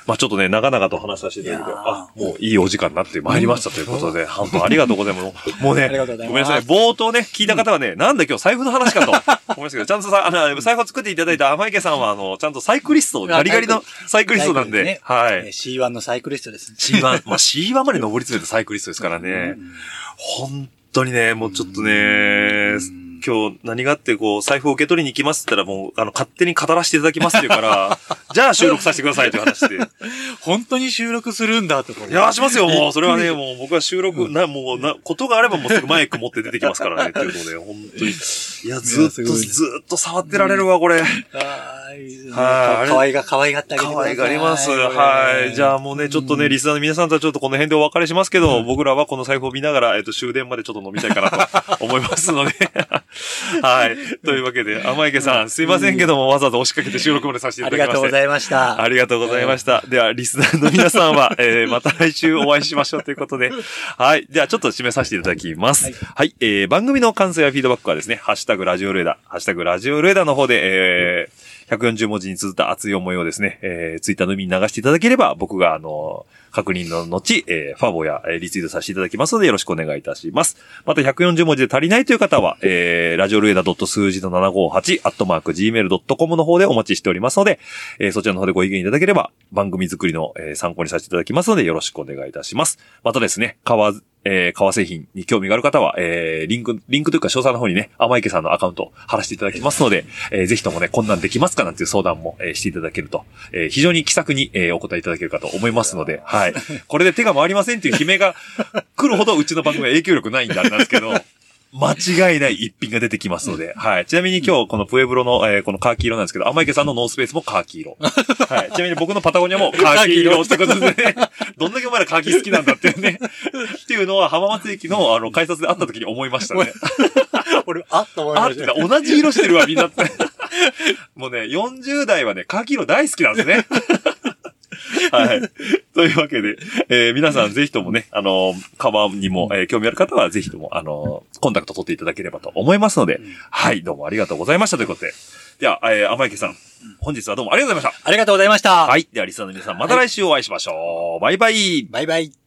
まあちょっとね、長々と話させていただいて、あ、もういいお時間になってまいりましたということで、本当ありがとうございます。もうね、ごめんなさい。冒頭ね、聞いた方はね、なんだ今日財布の話かと思いましたけど、ちゃんとさ、あの、[LAUGHS] 財布を作っていただいた甘池さんは、あの、ちゃんとサイクリスト、ガリガリのサイクリストなんで、ねはい。えー C1 のサイクリストですね。C1、[LAUGHS] まあ C1 まで登り詰めたサイクリストですからね。うん本当にね、もうちょっとねうん、今日何があってこう、財布を受け取りに行きますって言ったらもう、あの、勝手に語らせていただきますって言うから、[LAUGHS] じゃあ収録させてくださいという話で。本当に収録するんだとか。いや、しますよ、もう。それはね、もう僕は収録、な、もう、な、ことがあればもうすぐマイク持って出てきますからね、っていうので、本当に。いや、ずっと、ずっと触ってられるわ、これ。あーい。はい可愛が、可愛がってあげてくだ可さい。愛がります。はい。じゃあもうね、ちょっとね、リスナーの皆さんとはちょっとこの辺でお別れしますけど、僕らはこの財布を見ながら、えっと、終電までちょっと飲みたいかなと思いますので。[LAUGHS] はい。というわけで、甘池さん、すいませんけども、わざわざ押しかけて収録までさせていあただきまして。りがとうございました。ありがとうございました。では、リスナーの皆さんは、えー、また来週お会いしましょうということで。[LAUGHS] はい。では、ちょっと締めさせていただきます。ははいい。えー、番組の感想やフィードバックはですね、ハッシュタグラジオルエダ、ハッシュタグラジオルエダの方で、えー、140文字に綴った熱い思いをですね、えー、ツイッターの海に流していただければ、僕が、あの確認の後、えー、ファボや、えーリツイートさせていただきますので、よろしくお願いいたします。また、140文字で足りないという方は、えー、ラジオルエダ数字の758、アットマーク、gmail.com の方でお待ちしておりますので、えーそちらの方でご意見いただければ、番組作りの、えー参考にさせていただきますので、よろしくお願いいたします。またですね、革、えー革製品に興味がある方は、えーリンク、リンクというか詳細の方にね、甘池さんのアカウントを貼らせていただきますので、えーぜひともね、こんなんできますかなんていう相談も、えーしていただけると、えー非常に気さくに、えーお答えいただけるかと思いますので、[LAUGHS] はい。これで手が回りませんっていう悲鳴が来るほどうちの番組は影響力ないんであれなんですけど、間違いない一品が出てきますので、はい。ちなみに今日このプエブロの、えーこのカーキ色なんですけど、甘池さんのノースペースもカーキ色。[LAUGHS] はい。ちなみに僕のパタゴニアもカーキ色ってことでね、[LAUGHS] どんだけお前らカーキ好きなんだっていうね、っていうのは浜松駅のあの改札で会った時に思いましたね。[LAUGHS] 俺、あっと思いました。同じ色してるわ、みんなって。もうね、40代はね、カーキ色大好きなんですね。はい。というわけで、えー皆さんぜひともね、あのー、カバーにも、えー興味ある方はぜひとも、あのーコンタクト取っていただければと思いますので、はい、どうもありがとうございましたということで。では、えー、甘池さん、本日はどうもありがとうございましありがとうございました。た。はい。では、リスナーの皆さん、また来週お会いしましょう。バイバイ。バイバイ。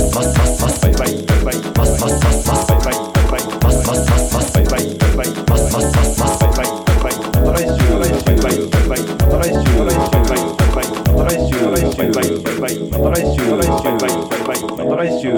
ます。ますますバイバイバイバイますますますますバイバイバイバイますますますますバイバイバイバイますますますますバイバイバイバイまた来週